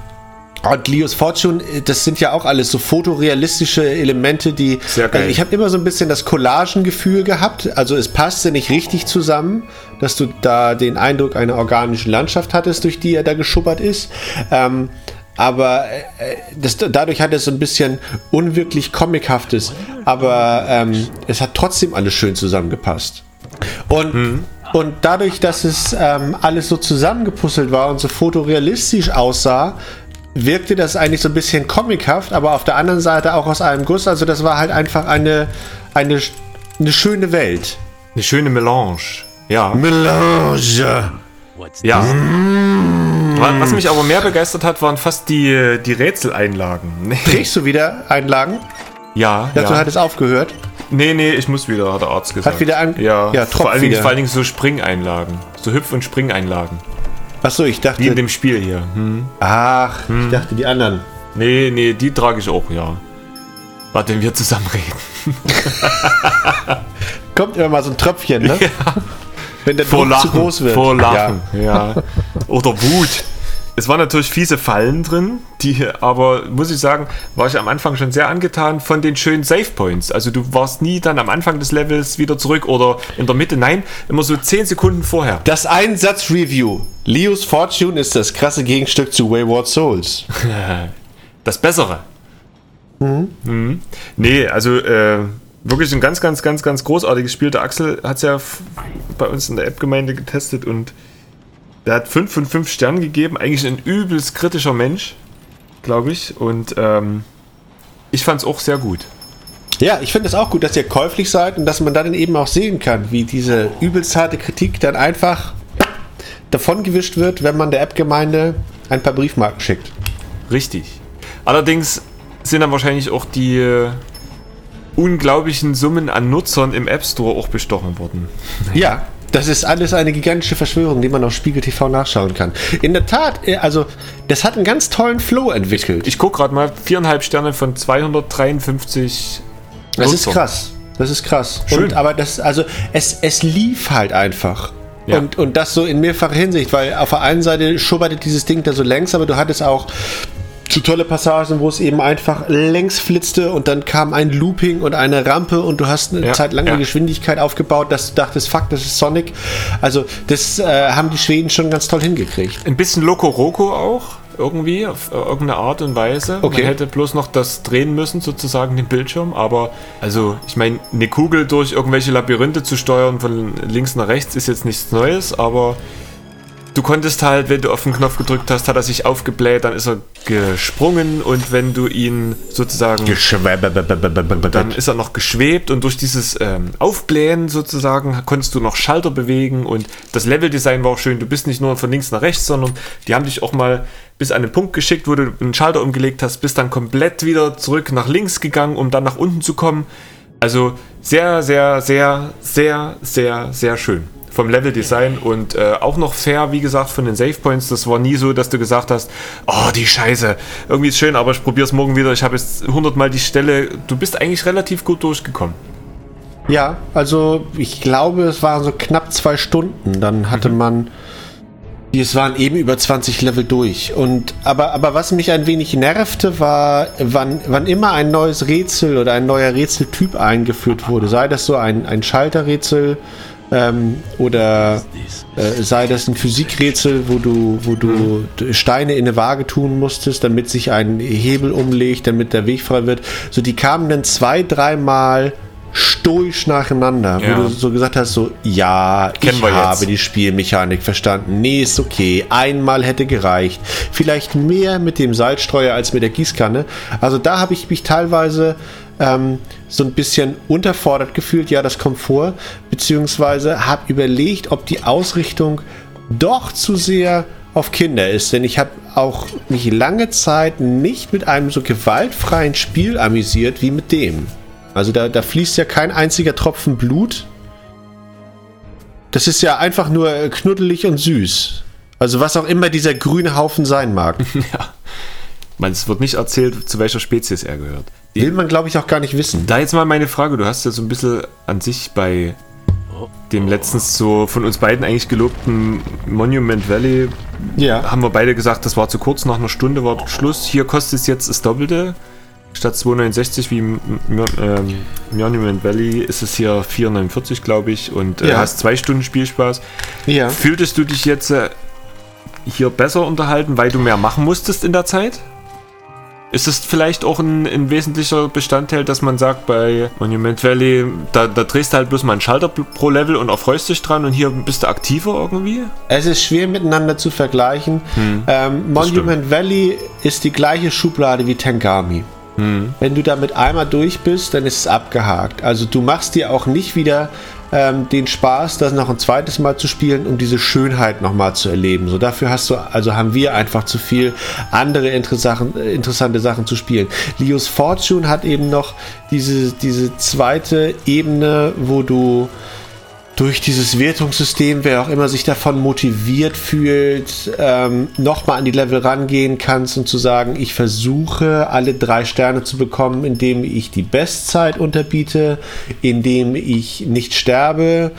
und Leos Fortune, äh, das sind ja auch alles so fotorealistische Elemente, die. Sehr geil. Also ich habe immer so ein bisschen das Collagengefühl gehabt. Also es passte nicht richtig zusammen, dass du da den Eindruck einer organischen Landschaft hattest, durch die er da geschubbert ist. Ähm, aber äh, das, dadurch hat es so ein bisschen unwirklich Comichaftes. Aber ähm, es hat trotzdem alles schön zusammengepasst. Und, und dadurch, dass es ähm, alles so zusammengepuzzelt war und so fotorealistisch aussah, wirkte das eigentlich so ein bisschen comichaft, aber auf der anderen Seite auch aus einem Guss. Also das war halt einfach eine, eine, eine schöne Welt. Eine schöne Melange. Ja. Melange. Ja. Wa- Was mich aber mehr begeistert hat, waren fast die, die Rätseleinlagen. Nee. Kriegst du wieder Einlagen? Ja, Dazu ja. hat es aufgehört. Nee, nee, ich muss wieder, hat der Arzt gesagt. Hat wieder an- Ja, ja, vor, allen Dingen, vor allen Dingen so Springeinlagen. So Hüpf- und Springeinlagen. Achso, ich dachte. Wie in dem Spiel hier. Hm. ach, ich dachte die anderen. Nee, nee, die trage ich auch, ja. Warte, wenn wir zusammen reden. Kommt immer mal so ein Tröpfchen, ne? Wenn der Druck zu groß wird. Vor Lachen, ja. Oder Wut. Es waren natürlich fiese Fallen drin, die aber, muss ich sagen, war ich am Anfang schon sehr angetan von den schönen Save Points. Also du warst nie dann am Anfang des Levels wieder zurück oder in der Mitte, nein, immer so 10 Sekunden vorher. Das Einsatz-Review. Leos Fortune ist das krasse Gegenstück zu Wayward Souls. Das Bessere. Mhm. Nee, also äh, wirklich ein ganz, ganz, ganz, ganz großartiges Spiel. Der Axel hat es ja bei uns in der App-Gemeinde getestet und der hat 5 von 5 Sternen gegeben. Eigentlich ein übelst kritischer Mensch, glaube ich. Und ähm, ich fand es auch sehr gut. Ja, ich finde es auch gut, dass ihr käuflich seid und dass man dann eben auch sehen kann, wie diese übelst harte Kritik dann einfach davongewischt wird, wenn man der App-Gemeinde ein paar Briefmarken schickt. Richtig. Allerdings sind dann wahrscheinlich auch die äh, unglaublichen Summen an Nutzern im App Store auch bestochen worden. Ja, das ist alles eine gigantische Verschwörung, die man auf Spiegel TV nachschauen kann. In der Tat, äh, also, das hat einen ganz tollen Flow entwickelt. Ich gucke gerade mal, viereinhalb Sterne von 253. Das ist Nutzern. krass. Das ist krass. Schön. Und, aber das, also, es, es lief halt einfach. Ja. Und, und das so in mehrfacher Hinsicht, weil auf der einen Seite schubberte dieses Ding da so längs, aber du hattest auch zu tolle Passagen, wo es eben einfach längs flitzte und dann kam ein Looping und eine Rampe und du hast eine Ja, Zeit lang ja. eine Geschwindigkeit aufgebaut, dass du dachtest, fuck, das ist Sonic. Also das äh, haben die Schweden schon ganz toll hingekriegt. Ein bisschen Loco Roco auch, irgendwie, auf äh, irgendeine Art und Weise. Okay. Man hätte bloß noch das drehen müssen, sozusagen, den Bildschirm. Aber, also, ich meine, eine Kugel durch irgendwelche Labyrinthe zu steuern von links nach rechts ist jetzt nichts Neues, aber du konntest halt, wenn du auf den Knopf gedrückt hast, hat er sich aufgebläht, dann ist er gesprungen und wenn du ihn sozusagen dann ist er noch geschwebt und durch dieses ähm, Aufblähen sozusagen konntest du noch Schalter bewegen und das Leveldesign war auch schön. Du bist nicht nur von links nach rechts, sondern die haben dich auch mal bis an den Punkt geschickt, wo du einen Schalter umgelegt hast, bist dann komplett wieder zurück nach links gegangen, um dann nach unten zu kommen. Also sehr, sehr, sehr, sehr, sehr, sehr schön vom Leveldesign und äh, auch noch fair, wie gesagt, von den Save Points. Das war nie so, dass du gesagt hast, oh, die Scheiße, irgendwie ist schön, aber ich probiere es morgen wieder. Ich habe jetzt 100 Mal die Stelle. Du bist eigentlich relativ gut durchgekommen. Ja, also ich glaube, es waren so knapp zwei Stunden. Dann hatte man. Es waren eben über 20 Level durch. Und aber, aber was mich ein wenig nervte, war, wann, wann immer ein neues Rätsel oder ein neuer Rätseltyp eingeführt wurde, sei das so ein, ein Schalterrätsel ähm, oder äh, sei das ein Physikrätsel, wo du, wo du Steine in eine Waage tun musstest, damit sich ein Hebel umlegt, damit der Weg frei wird. So, die kamen dann zwei, dreimal stoisch nacheinander, Ja. wo du so gesagt hast, so, ja, Kennen ich habe jetzt. die Spielmechanik verstanden. Nee, ist okay. Einmal hätte gereicht. Vielleicht mehr mit dem Salzstreuer als mit der Gießkanne. Also da habe ich mich teilweise ähm, so ein bisschen unterfordert gefühlt, ja, das kommt vor, beziehungsweise habe überlegt, ob die Ausrichtung doch zu sehr auf Kinder ist, denn ich habe auch mich lange Zeit nicht mit einem so gewaltfreien Spiel amüsiert wie mit dem. Also da, da fließt ja kein einziger Tropfen Blut. Das ist ja einfach nur knuddelig und süß. Also was auch immer dieser grüne Haufen sein mag. ja. Man, es wird nicht erzählt, zu welcher Spezies er gehört. Will man, glaube ich, auch gar nicht wissen. Da jetzt mal meine Frage, du hast ja so ein bisschen an sich bei dem letztens so von uns beiden eigentlich gelobten Monument Valley, Ja. haben wir beide gesagt, das war zu kurz, nach einer Stunde war Schluss. Hier kostet es jetzt das Doppelte. Statt 2,69 wie im ähm, Monument Valley ist es hier 4,49 glaube ich und äh, Ja. hast zwei Stunden Spielspaß. Ja. Fühltest du dich jetzt äh, hier besser unterhalten, weil du mehr machen musstest in der Zeit? Ist es vielleicht auch ein, ein wesentlicher Bestandteil, dass man sagt, bei Monument Valley, da, da drehst du halt bloß mal einen Schalter pro Level und erfreust dich dran und hier bist du aktiver irgendwie? Es ist schwer miteinander zu vergleichen. ähm, Monument Valley ist die gleiche Schublade wie Tengami. Wenn du damit einmal durch bist, dann ist es abgehakt. Also du machst dir auch nicht wieder ähm, den Spaß, das noch ein zweites Mal zu spielen, um diese Schönheit nochmal zu erleben. So dafür hast du, also haben wir einfach zu viel andere äh, interessante Sachen zu spielen. Leos Fortune hat eben noch diese, diese zweite Ebene, wo du durch dieses Wertungssystem, wer auch immer sich davon motiviert fühlt, ähm, nochmal an die Level rangehen kannst und zu sagen, ich versuche alle drei Sterne zu bekommen, indem ich die Bestzeit unterbiete, indem ich nicht sterbe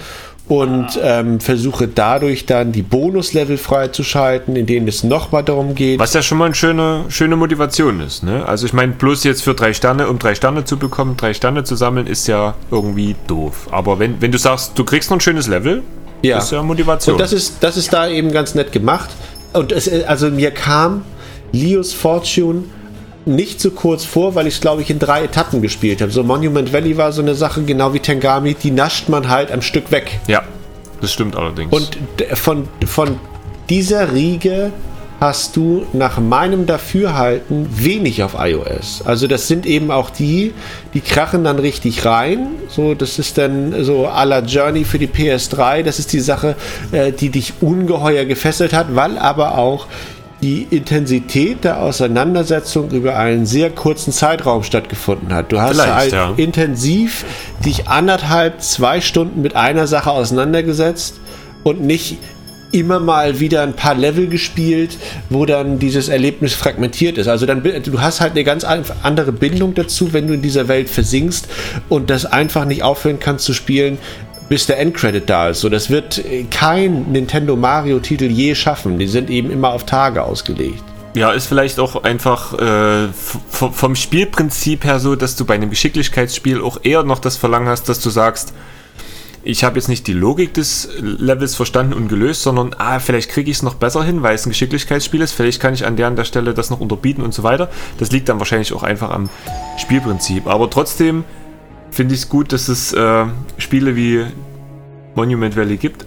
und ähm, versuche dadurch dann die Bonuslevel freizuschalten, in denen es nochmal darum geht. Was ja schon mal eine schöne, schöne Motivation ist. Ne? Also ich meine, bloß jetzt für drei Sterne, um drei Sterne zu bekommen, drei Sterne zu sammeln, ist ja irgendwie doof. Aber wenn, wenn du sagst, du kriegst noch ein schönes Level, Ja. ist ja Motivation. Und das ist, das ist da eben ganz nett gemacht. Und es, also mir kam Leos Fortune nicht so kurz vor, weil ich es, glaube ich, in drei Etappen gespielt habe. So Monument Valley war so eine Sache, genau wie Tengami, die nascht man halt am Stück weg. ja, das stimmt allerdings. Und von, von dieser Riege hast du nach meinem Dafürhalten wenig auf iOS. Also das sind eben auch die, die krachen dann richtig rein. So, das ist dann so à la Journey für die PS3. Das ist die Sache, äh, die dich ungeheuer gefesselt hat, weil aber auch die Intensität der Auseinandersetzung über einen sehr kurzen Zeitraum stattgefunden hat. Du hast halt ja. intensiv dich anderthalb, zwei Stunden mit einer Sache auseinandergesetzt und nicht immer mal wieder ein paar Level gespielt, wo dann dieses Erlebnis fragmentiert ist. Also dann du hast halt eine ganz andere Bindung dazu, wenn du in dieser Welt versinkst und das einfach nicht aufhören kannst zu spielen, bis der Endcredit da ist. So, das wird äh, kein Nintendo Mario Titel je schaffen. Die sind eben immer auf Tage ausgelegt. Ja, ist vielleicht auch einfach äh, vom Spielprinzip her so, dass du bei einem Geschicklichkeitsspiel auch eher noch das Verlangen hast, dass du sagst, ich habe jetzt nicht die Logik des Levels verstanden und gelöst, sondern ah, vielleicht kriege ich es noch besser hin, weil es ein Geschicklichkeitsspiel ist. Vielleicht kann ich an der, an der Stelle das noch unterbieten und so weiter. Das liegt dann wahrscheinlich auch einfach am Spielprinzip. Aber trotzdem finde ich es gut, dass es äh, Spiele wie Monument Valley gibt.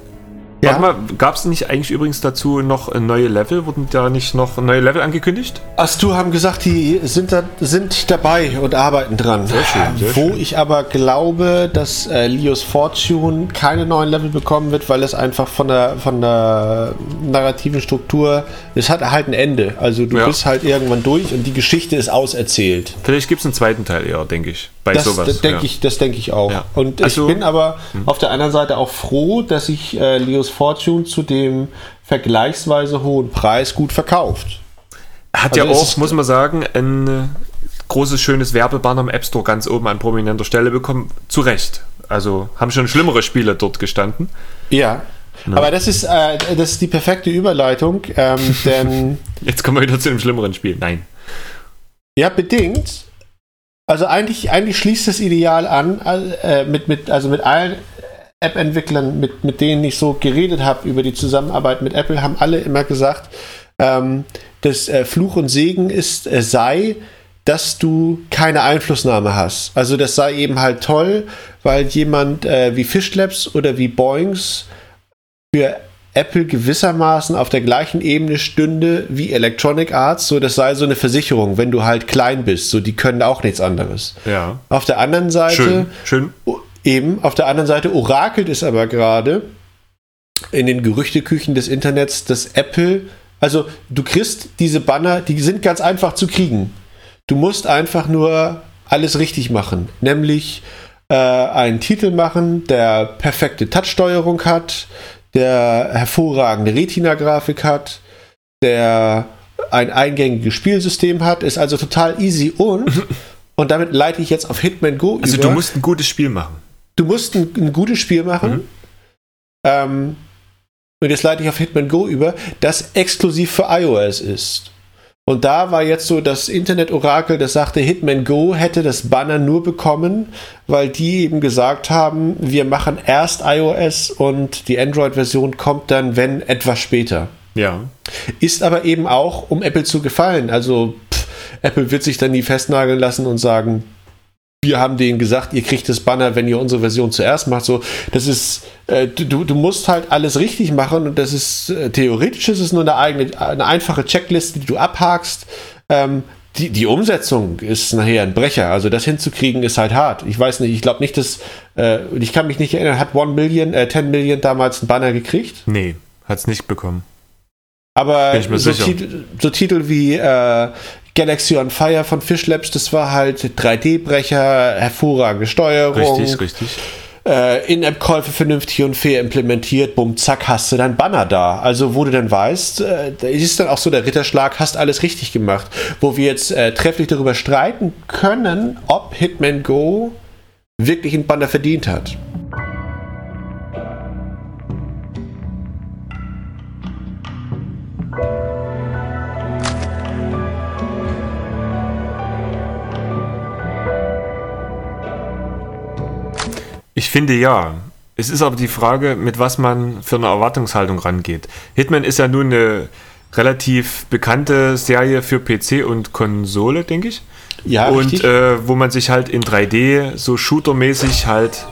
Ja. Warte mal, gab es nicht eigentlich übrigens dazu noch neue Level? Wurden da nicht noch neue Level angekündigt? Astu haben gesagt, die sind, da, sind dabei und arbeiten dran. Sehr schön, sehr Wo ich aber glaube, dass äh, Leos Fortune keine neuen Level bekommen wird, weil es einfach von der, von der narrativen Struktur, es hat halt ein Ende. Also du Ja. bist halt irgendwann durch und die Geschichte ist auserzählt. Vielleicht gibt es einen zweiten Teil eher, denke ich. Bei Das, sowas. das denke ja. ich, das denke ich auch. Ja. Und Also- ich bin aber auf der anderen Seite auch froh, dass sich äh, Leos Fortune zu dem vergleichsweise hohen Preis gut verkauft. Hat Also ja auch, muss man sagen, ein äh, großes, schönes Werbebanner im App Store ganz oben an prominenter Stelle bekommen. Zu Recht. Also haben schon schlimmere Spiele dort gestanden. Ja. Aber das ist, äh, das ist die perfekte Überleitung, ähm, denn Jetzt kommen wir wieder zu einem schlimmeren Spiel. Nein. ja, bedingt. Also eigentlich, eigentlich schließt das Ideal an, äh, mit, mit, also mit allen App-Entwicklern, mit, mit denen ich so geredet habe über die Zusammenarbeit mit Apple, haben alle immer gesagt, ähm, dass äh, Fluch und Segen ist, äh, sei, dass du keine Einflussnahme hast. Also das sei eben halt toll, weil jemand äh, wie Fishlabs oder wie Boings für Apple gewissermaßen auf der gleichen Ebene stünde wie Electronic Arts, so das sei so eine Versicherung, wenn du halt klein bist, so die können auch nichts anderes. Ja. Auf der anderen Seite Schön, schön. Eben, auf der anderen Seite orakelt es aber gerade in den Gerüchteküchen des Internets, dass Apple, also du kriegst diese Banner, die sind ganz einfach zu kriegen. Du musst einfach nur alles richtig machen, nämlich äh, einen Titel machen, der perfekte Touchsteuerung hat, der hervorragende Retina-Grafik hat, der ein eingängiges Spielsystem hat, ist also total easy und und damit leite ich jetzt auf Hitman Go Also über. du musst ein gutes Spiel machen. Du musst ein, ein gutes Spiel machen. Ähm, und jetzt leite ich auf Hitman Go über, das exklusiv für iOS ist. Und da war jetzt so das Internet-Orakel, das sagte, Hitman Go hätte das Banner nur bekommen, weil die eben gesagt haben, wir machen erst iOS und die Android-Version kommt dann, wenn, etwas später. Ja. Ist aber eben auch, um Apple zu gefallen. Also pff, Apple wird sich dann nie festnageln lassen und sagen, wir haben denen gesagt, ihr kriegt das Banner, wenn ihr unsere Version zuerst macht. So, das ist, äh, du, du musst halt alles richtig machen und das ist, äh, theoretisch ist es nur eine eigene, eine einfache Checkliste, die du abhakst. Ähm, die, die Umsetzung ist nachher ein Brecher. Also das hinzukriegen ist halt hart. Ich weiß nicht, ich glaube nicht, dass, äh, ich kann mich nicht erinnern, hat One Million, äh, 10 Million damals einen Banner gekriegt? Nee, hat's nicht bekommen. Aber so. Titel, so Titel wie äh, Galaxy on Fire von Fish Labs, das war halt 3D-Brecher, hervorragende Steuerung, Richtig, richtig. äh, In-App-Käufe vernünftig und fair implementiert, bumm, zack, hast du dein Banner da. Also wo du dann weißt, äh, da ist dann auch so der Ritterschlag, hast alles richtig gemacht. Wo wir jetzt äh, trefflich darüber streiten können, ob Hitman Go wirklich einen Banner verdient hat. Ich finde ja. Es ist aber die Frage, mit was man für eine Erwartungshaltung rangeht. Hitman ist ja nun eine relativ bekannte Serie für PC und Konsole, denke ich. Ja, und äh, wo man sich halt in 3D so shootermäßig halt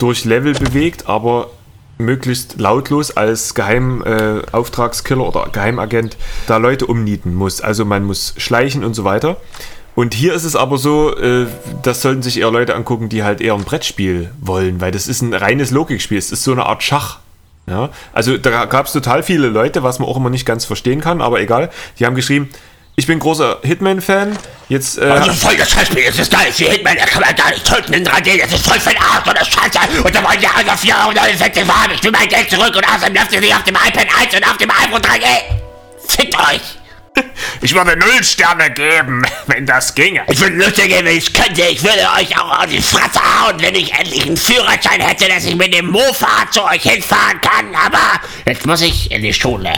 durch Level bewegt, aber möglichst lautlos als Geheimauftragskiller äh, Auftragskiller oder Geheimagent da Leute umnieten muss. Also man muss schleichen und so weiter. Und hier ist es aber so, äh, das sollten sich eher Leute angucken, die halt eher ein Brettspiel wollen, weil das ist ein reines Logikspiel. Es ist so eine Art Schach. Ja? Also da gab es total viele Leute, was man auch immer nicht ganz verstehen kann, aber egal. Die haben geschrieben, ich bin großer Hitman-Fan. Jetzt äh, Also voll das Scheißspiel, das ist geil. Für Hitman, da kann man gar nicht töten in 3D. Das ist voll für den Arsch oder Scheiße. Und da wollen die alle 469 haben. Ich will mein Geld zurück und außerdem läuft ihr nicht auf dem iPad 1 und auf dem iPhone 3G. Fickt euch. Ich würde null Sterne geben, wenn das ginge. Ich würde lustig geben, wenn ich könnte. Ich würde euch auch auf die Fresse hauen, wenn ich endlich einen Führerschein hätte, dass ich mit dem Mofa zu euch hinfahren kann. Aber jetzt muss ich in die Schule.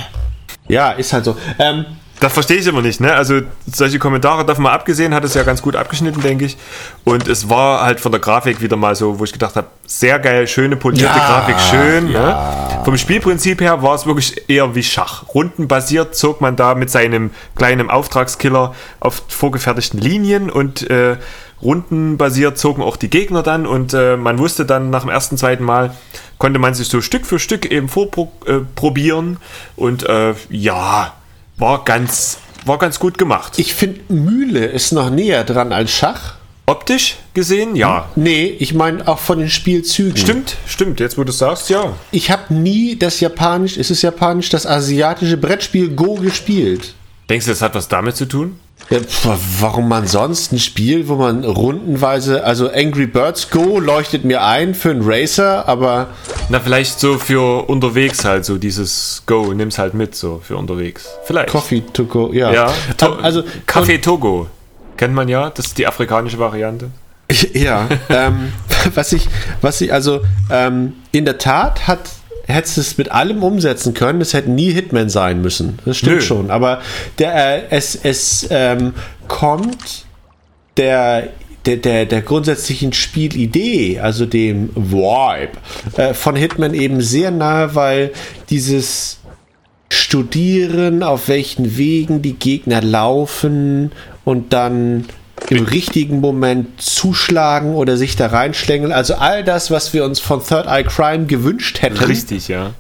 Ja, ist halt so. Ähm, Das verstehe ich immer nicht, ne? Also solche Kommentare davon mal abgesehen, hat es ja ganz gut abgeschnitten, denke ich. Und es war halt von der Grafik wieder mal so, wo ich gedacht habe, sehr geil, schöne polierte Ja, Grafik, schön. Ne? Vom Spielprinzip her war es wirklich eher wie Schach. Rundenbasiert zog man da mit seinem kleinen Auftragskiller auf vorgefertigten Linien und äh, rundenbasiert zogen auch die Gegner dann und äh, man wusste dann nach dem ersten, zweiten Mal, konnte man sich so Stück für Stück eben vorprobieren äh, und äh, ja, war ganz, war ganz gut gemacht. ich finde, Mühle ist noch näher dran als Schach. Optisch gesehen, ja. Nee, ich meine auch von den Spielzügen. Stimmt, stimmt, jetzt wo du es sagst, ja. Ich habe nie das Japanisch, ist es Japanisch, das asiatische Brettspiel Go gespielt. Denkst du, das hat was damit zu tun? Ja, warum man sonst ein Spiel, wo man rundenweise, also Angry Birds Go leuchtet mir ein für einen Racer, aber Na, vielleicht so für unterwegs halt, so dieses Go, nimm's halt mit, so für unterwegs. Vielleicht. Coffee to go, ja. Ja, to also Kaffee Togo. Kennt man ja, das ist die afrikanische Variante. Ja, ähm, was ich, was ich, also ähm, in der Tat hat hättest es mit allem umsetzen können, es hätte nie Hitman sein müssen. Das stimmt Nö. schon. Aber der, äh, es, es ähm, kommt der, der, der, der grundsätzlichen Spielidee, also dem Vibe äh, von Hitman eben sehr nahe, weil dieses Studieren, auf welchen Wegen die Gegner laufen und dann im richtigen Moment zuschlagen oder sich da reinschlängeln. Also all das, was wir uns von Third Eye Crime gewünscht hätten, Richtig, ja.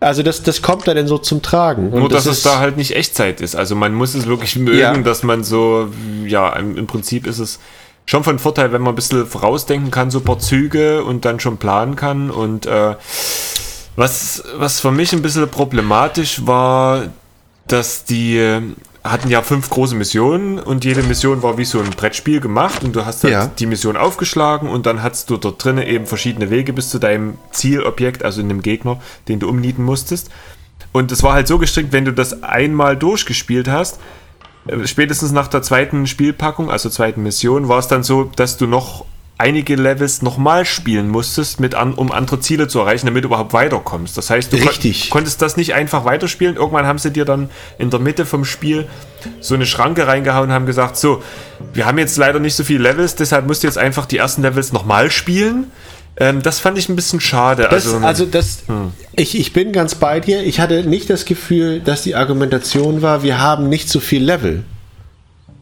Also das, das kommt da denn so zum Tragen. Und Nur, dass das es da halt nicht Echtzeit ist. Also man muss es wirklich mögen, Ja. dass man so, ja, im, im Prinzip ist es schon von Vorteil, wenn man ein bisschen vorausdenken kann, so ein paar Züge und dann schon planen kann. Und äh, was, was für mich ein bisschen problematisch war, dass die hatten ja fünf große Missionen und jede Mission war wie so ein Brettspiel gemacht und du hast halt Ja. die Mission aufgeschlagen und dann hattest du dort drinnen eben verschiedene Wege bis zu deinem Zielobjekt, also in dem Gegner, den du umnieten musstest. Und es war halt so gestrickt, wenn du das einmal durchgespielt hast, äh, spätestens nach der zweiten Spielpackung, also zweiten Mission, war es dann so, dass du noch einige Levels nochmal spielen musstest, mit an, um andere Ziele zu erreichen, damit du überhaupt weiterkommst. Das heißt, du kon- konntest das nicht einfach weiterspielen. Irgendwann haben sie dir dann in der Mitte vom Spiel so eine Schranke reingehauen und haben gesagt, so, wir haben jetzt leider nicht so viele Levels, deshalb musst du jetzt einfach die ersten Levels nochmal spielen. Ähm, das fand ich ein bisschen schade. Das, also, also das, ich, ich bin ganz bei dir. Ich hatte nicht das Gefühl, dass die Argumentation war, wir haben nicht so viel Level.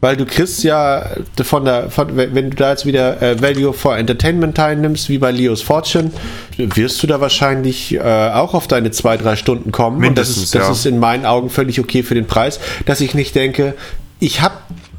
Weil du kriegst ja von der, von, wenn du da jetzt wieder äh, Value for Entertainment teilnimmst, wie bei Leo's Fortune, wirst du da wahrscheinlich äh, auch auf deine zwei, drei Stunden kommen. Und das, Mindestens, ist, das ja. ist in meinen Augen völlig okay für den Preis, dass ich nicht denke, ich habe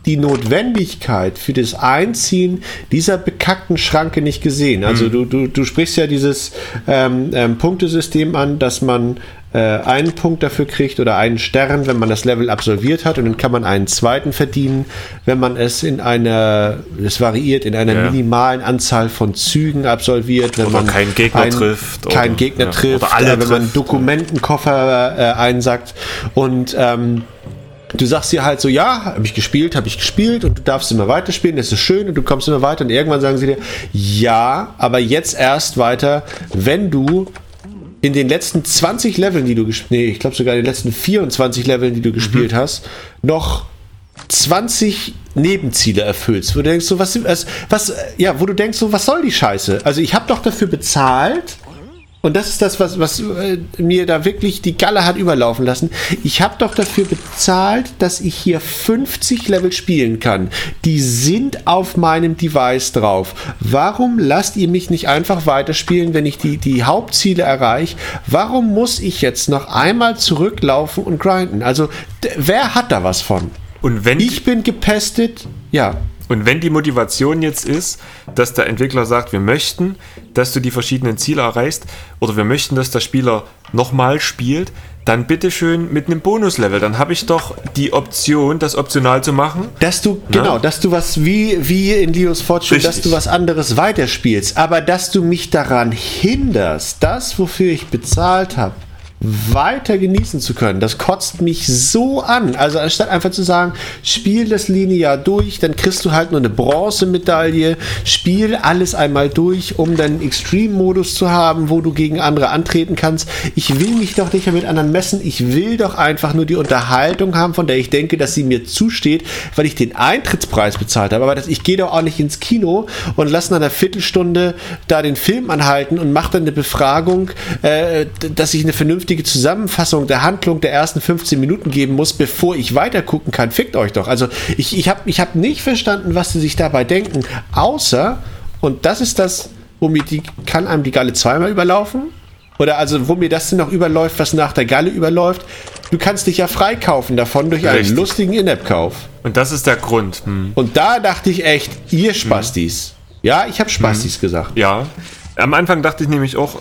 die Notwendigkeit für das Einziehen dieser bekackten Schranke nicht gesehen. Mhm. Also du, du, du sprichst ja dieses ähm, ähm, Punktesystem an, dass man äh, einen Punkt dafür kriegt oder einen Stern, wenn man das Level absolviert hat und dann kann man einen zweiten verdienen, wenn man es in einer, es variiert, in einer Ja. minimalen Anzahl von Zügen absolviert, wenn Oder man keinen Gegner trifft keinen oder- Gegner ja, trifft, oder alle äh, wenn man trifft. Dokumentenkoffer äh, einsackt und ähm, du sagst dir halt so, ja, habe ich gespielt, habe ich gespielt und du darfst immer weiterspielen, das ist schön und du kommst immer weiter und irgendwann sagen sie dir, ja, aber jetzt erst weiter, wenn du in den letzten 20 Leveln, die du gespielt, nee, ich glaube sogar in den letzten 24 Leveln, die du gespielt hast, noch 20 Nebenziele erfüllst, wo du denkst so, was, was, ja, wo du denkst so, was soll die Scheiße? Also ich habe doch dafür bezahlt, und das ist das, was, was äh, mir da wirklich die Galle hat überlaufen lassen. Ich habe doch dafür bezahlt, dass ich hier 50 Level spielen kann. Die sind auf meinem Device drauf. Warum lasst ihr mich nicht einfach weiterspielen, wenn ich die, die Hauptziele erreiche? Warum muss ich jetzt noch einmal zurücklaufen und grinden? Also, wer hat da was von? und wenn Ich bin gepestet, ja. Und wenn die Motivation jetzt ist, dass der Entwickler sagt, wir möchten, dass du die verschiedenen Ziele erreichst, oder wir möchten, dass der Spieler nochmal spielt, dann bitteschön mit einem Bonuslevel. Dann habe ich doch die Option, das optional zu machen. Dass du, genau, dass du was wie, wie in Leos Fortune, Richtig. dass du was anderes weiterspielst, aber dass du mich daran hinderst, das, wofür ich bezahlt habe, weiter genießen zu können. Das kotzt mich so an. Also anstatt einfach zu sagen, spiel das linear durch, dann kriegst du halt nur eine Bronzemedaille, spiel alles einmal durch, um dann einen Extreme-Modus zu haben, wo du gegen andere antreten kannst. Ich will mich doch nicht mehr mit anderen messen. Ich will doch einfach nur die Unterhaltung haben, von der ich denke, dass sie mir zusteht, weil ich den Eintrittspreis bezahlt habe. Aber ich gehe doch auch nicht ins Kino und lasse nach einer Viertelstunde da den Film anhalten und mache dann eine Befragung, äh, dass ich eine vernünftige Zusammenfassung der Handlung der ersten 15 Minuten geben muss, bevor ich weiter gucken kann. Fickt euch doch. Also ich, ich habe ich hab nicht verstanden, was sie sich dabei denken, außer, und das ist das, womit die, kann einem die Galle zweimal überlaufen? Oder also, wo mir das denn noch überläuft, was nach der Galle überläuft, du kannst dich ja freikaufen davon durch einen Richtig. lustigen In-App-Kauf. Und das ist der Grund. Hm. Und da dachte ich echt, ihr Spastis. Ja, ich habe Spastis gesagt. Ja. Am Anfang dachte ich nämlich auch,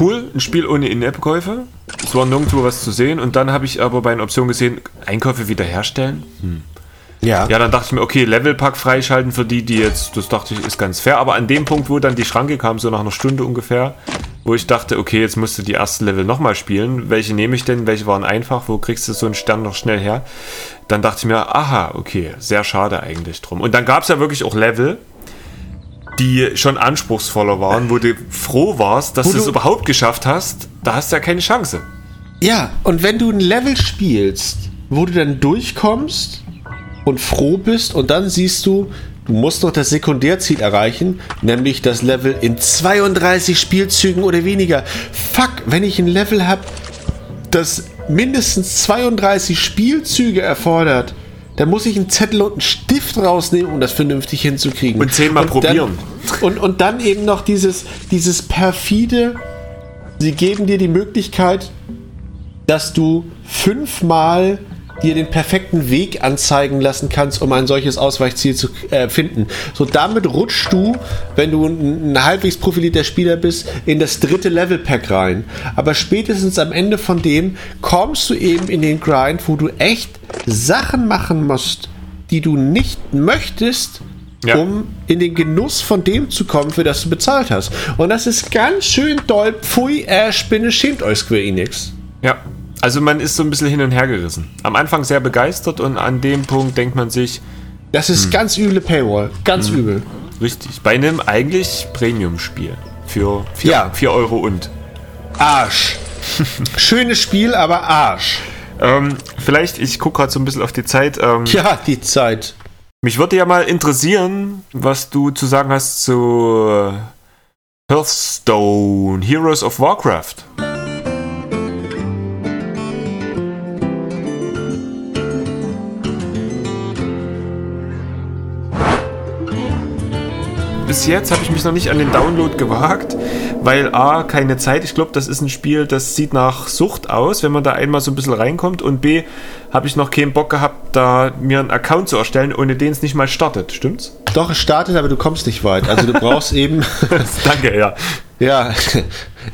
cool, ein Spiel ohne In-App-Käufe. Es war nirgendwo was zu sehen. Und dann habe ich aber bei einer Option gesehen, Einkäufe wiederherstellen. Ja. Ja, dann dachte ich mir, okay, Levelpack freischalten für die, die jetzt, das dachte ich, ist ganz fair. Aber an dem Punkt, wo dann die Schranke kam, so nach einer Stunde ungefähr, wo ich dachte, okay, jetzt musst du die ersten Level nochmal spielen. Welche nehme ich denn? Welche waren einfach? Wo kriegst du so einen Stern noch schnell her? Dann dachte ich mir, aha, okay, sehr schade eigentlich drum. Und dann gab es ja wirklich auch Level, die schon anspruchsvoller waren, wo du froh warst, dass du es überhaupt geschafft hast. Da hast du ja keine Chance. Ja, und wenn du ein Level spielst, wo du dann durchkommst und froh bist und dann siehst du, du musst noch das Sekundärziel erreichen, nämlich das Level in 32 Spielzügen oder weniger. Fuck, wenn ich ein Level habe, das mindestens 32 Spielzüge erfordert, dann muss ich einen Zettel und einen Stift rausnehmen, um das vernünftig hinzukriegen. Und zehnmal probieren. Dann, und, und dann eben noch dieses, dieses perfide, sie geben dir die Möglichkeit, dass du fünfmal dir den perfekten Weg anzeigen lassen kannst, um ein solches Ausweichziel zu äh, finden. So damit rutschst du, wenn du ein, ein halbwegs profilierter Spieler bist, in das dritte Level Pack rein. Aber spätestens am Ende von dem kommst du eben in den Grind, wo du echt Sachen machen musst, die du nicht möchtest, Ja. um in den Genuss von dem zu kommen, für das du bezahlt hast. Und das ist ganz schön doll. Pfui, äh, Spinne, schämt euch Square Enix. Ja. Also man ist so ein bisschen hin und her gerissen. Am Anfang sehr begeistert und an dem Punkt denkt man sich, Das ist ganz üble Paywall. Ganz übel. richtig, bei einem eigentlich Premium-Spiel für 4 Ja. vier Euro und. Arsch. Schönes Spiel, aber Arsch. Ähm, vielleicht, ich gucke gerade so ein bisschen auf die Zeit. Ähm, Ja, die Zeit. Mich würde ja mal interessieren, was du zu sagen hast zu äh, Hearthstone, Heroes of Warcraft. Bis jetzt habe ich mich noch nicht an den Download gewagt, weil A, keine Zeit. Ich glaube, das ist ein Spiel, das sieht nach Sucht aus, wenn man da einmal so ein bisschen reinkommt. Und B, habe ich noch keinen Bock gehabt, da mir einen Account zu erstellen, ohne den es nicht mal startet. Stimmt's? Doch, es startet, aber du kommst nicht weit. Also du brauchst eben, Danke, ja. ja,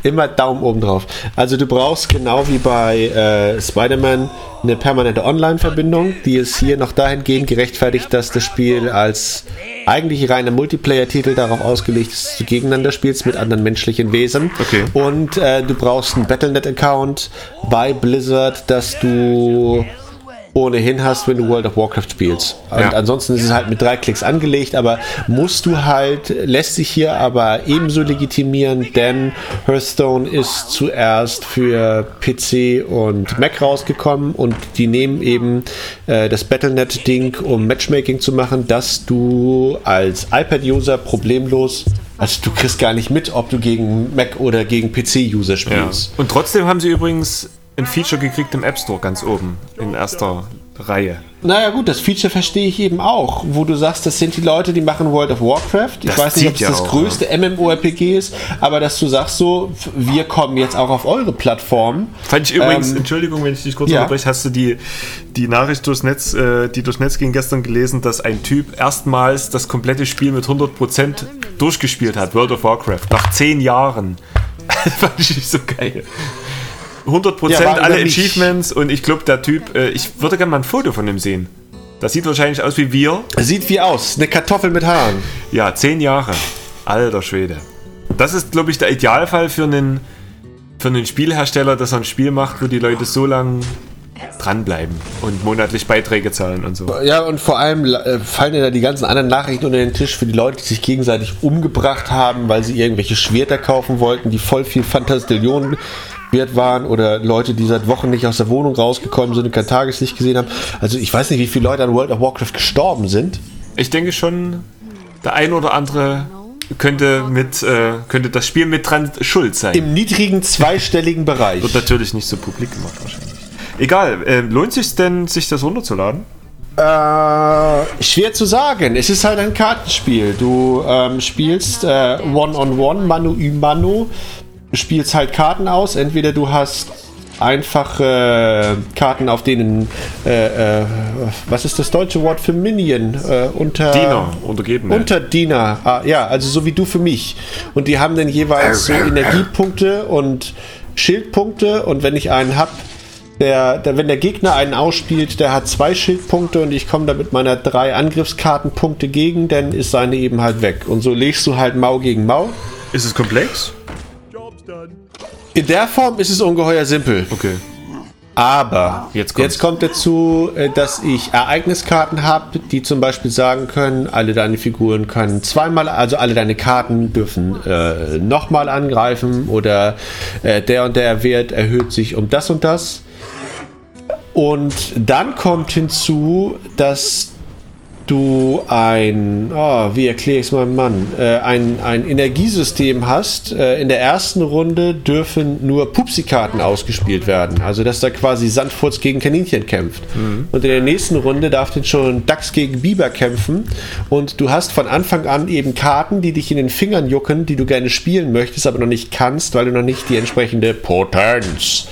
immer Daumen oben drauf. Also du brauchst genau wie bei äh, Spider-Man eine permanente Online-Verbindung, die ist hier noch dahingehend gerechtfertigt, dass das Spiel als eigentlich reiner Multiplayer-Titel darauf ausgelegt ist, dass du gegeneinander spielst mit anderen menschlichen Wesen. Okay. Und äh, du brauchst einen Battlenet-Account bei Blizzard, dass du ohnehin hast, wenn du World of Warcraft spielst. Und Ja. ansonsten ist es halt mit drei Klicks angelegt, aber musst du halt, lässt sich hier aber ebenso legitimieren, denn Hearthstone ist zuerst für PC und Mac rausgekommen und die nehmen eben äh, das Battlenet-Ding, um Matchmaking zu machen, dass du als iPad-User problemlos, also du kriegst gar nicht mit, ob du gegen Mac oder gegen PC-User ja. spielst. Und trotzdem haben sie übrigens ein Feature gekriegt im App Store ganz oben, in erster Reihe. Naja gut, das Feature verstehe ich eben auch, wo du sagst, das sind die Leute, die machen World of Warcraft. Ich Das weiß nicht, ob es ja das auch, größte MMORPG ist, aber dass du sagst so, wir kommen jetzt auch auf eure Plattform. Fand ich übrigens, Ähm, Entschuldigung, wenn ich dich kurz ja. unterbreche, hast du die, die Nachricht durchs Netz, äh, die durchs Netz ging gestern gelesen, dass ein Typ erstmals das komplette Spiel mit 100% durchgespielt hat, World of Warcraft, nach 10 Jahren. Fand ich nicht so geil. 100% Ja, alle mich. Achievements und ich glaube, der Typ, äh, ich würde gerne mal ein Foto von ihm sehen. Das sieht wahrscheinlich aus wie wir. Sieht wie aus, eine Kartoffel mit Haaren. Ja, 10 Jahre. Alter Schwede. Das ist, glaube ich, der Idealfall für einen, für einen Spielhersteller, dass er ein Spiel macht, wo die Leute so lang dranbleiben und monatlich Beiträge zahlen und so. Ja, und vor allem äh, fallen dir da die ganzen anderen Nachrichten unter den Tisch für die Leute, die sich gegenseitig umgebracht haben, weil sie irgendwelche Schwerter kaufen wollten, die voll viel Fantastillionen wert waren oder Leute, die seit Wochen nicht aus der Wohnung rausgekommen sind und kein Tageslicht gesehen haben. Also ich weiß nicht, wie viele Leute an World of Warcraft gestorben sind. Ich denke schon, der ein oder andere könnte mit äh, könnte das Spiel mit dran schuld sein. Im niedrigen zweistelligen Bereich. Wird natürlich nicht so publik gemacht wahrscheinlich. Egal, äh, lohnt sich denn, sich das runterzuladen? Äh, schwer zu sagen. Es ist halt ein Kartenspiel. Du ähm, spielst äh, One-on-One, Manu ü Manu. Du spielst halt Karten aus. Entweder du hast einfache Karten, auf denen, äh, äh, was ist das deutsche Wort für Minion? Äh, unter Diener, untergeben. unter Diener, ah, ja, also so wie du für mich. Und die haben dann jeweils so Energiepunkte und Schildpunkte. Und wenn ich einen hab, der, der, wenn der Gegner einen ausspielt, der hat zwei Schildpunkte und ich komme da mit meiner drei Angriffskartenpunkte gegen, dann ist seine eben halt weg. Und so legst du halt Mau gegen Mau. Ist es komplex? In der Form ist es ungeheuer simpel. Okay. Aber Jetzt jetzt, kommt dazu, äh, dass ich Ereigniskarten habe, die zum Beispiel sagen können, alle deine Figuren können zweimal, also alle deine Karten dürfen äh, nochmal angreifen oder äh, der und der Wert erhöht sich um das und das. Und dann kommt hinzu, dass du ein, oh, wie erkläre ich es meinem Mann, äh, ein, ein Energiesystem hast. Äh, in der ersten Runde dürfen nur Pupsi-Karten ausgespielt werden. Also, dass da quasi Sandfurz gegen Kaninchen kämpft. Und in der nächsten Runde darf dann schon Dachs gegen Biber kämpfen. Und du hast von Anfang an eben Karten, die dich in den Fingern jucken, die du gerne spielen möchtest, aber noch nicht kannst, weil du noch nicht die entsprechende Potenz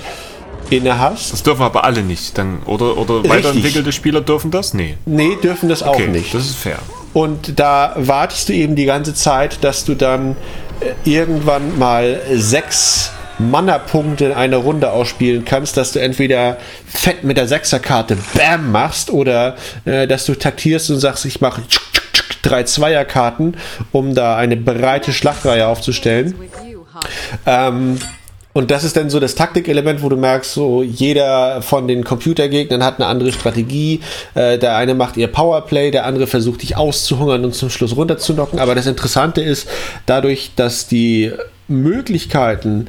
inne hast. Das dürfen aber alle nicht. Dann, oder oder Richtig. weiterentwickelte Spieler dürfen das? Nee. Nee, dürfen das auch Okay, nicht. das ist fair. Und da wartest du eben die ganze Zeit, dass du dann äh, irgendwann mal sechs Mana-Punkte in einer Runde ausspielen kannst, dass du entweder fett mit der Sechserkarte Bam machst oder äh, dass du taktierst und sagst, ich mache drei Zweierkarten, um da eine breite Schlachtreihe aufzustellen. Ähm, und das ist dann so das Taktikelement, wo du merkst, so jeder von den Computergegnern hat eine andere Strategie. Äh, der eine macht ihr Powerplay, der andere versucht dich auszuhungern und zum Schluss runterzunocken. Aber das Interessante ist, dadurch, dass die Möglichkeiten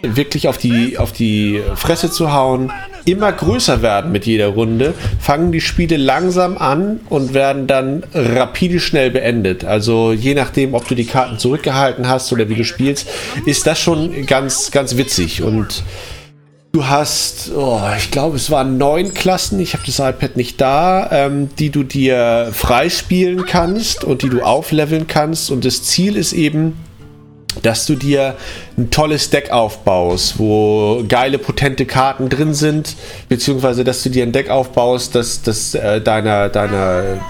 wirklich auf die, auf die Fresse zu hauen, immer größer werden mit jeder Runde, fangen die Spiele langsam an und werden dann rapide schnell beendet. Also je nachdem, ob du die Karten zurückgehalten hast oder wie du spielst, ist das schon ganz, ganz witzig. Und du hast, oh, ich glaube, es waren neun Klassen, ich habe das iPad nicht da, ähm, die du dir freispielen kannst und die du aufleveln kannst. Und das Ziel ist eben, dass du dir ein tolles Deck aufbaust, wo geile, potente Karten drin sind, beziehungsweise dass du dir ein Deck aufbaust, das, das äh, deiner, deiner,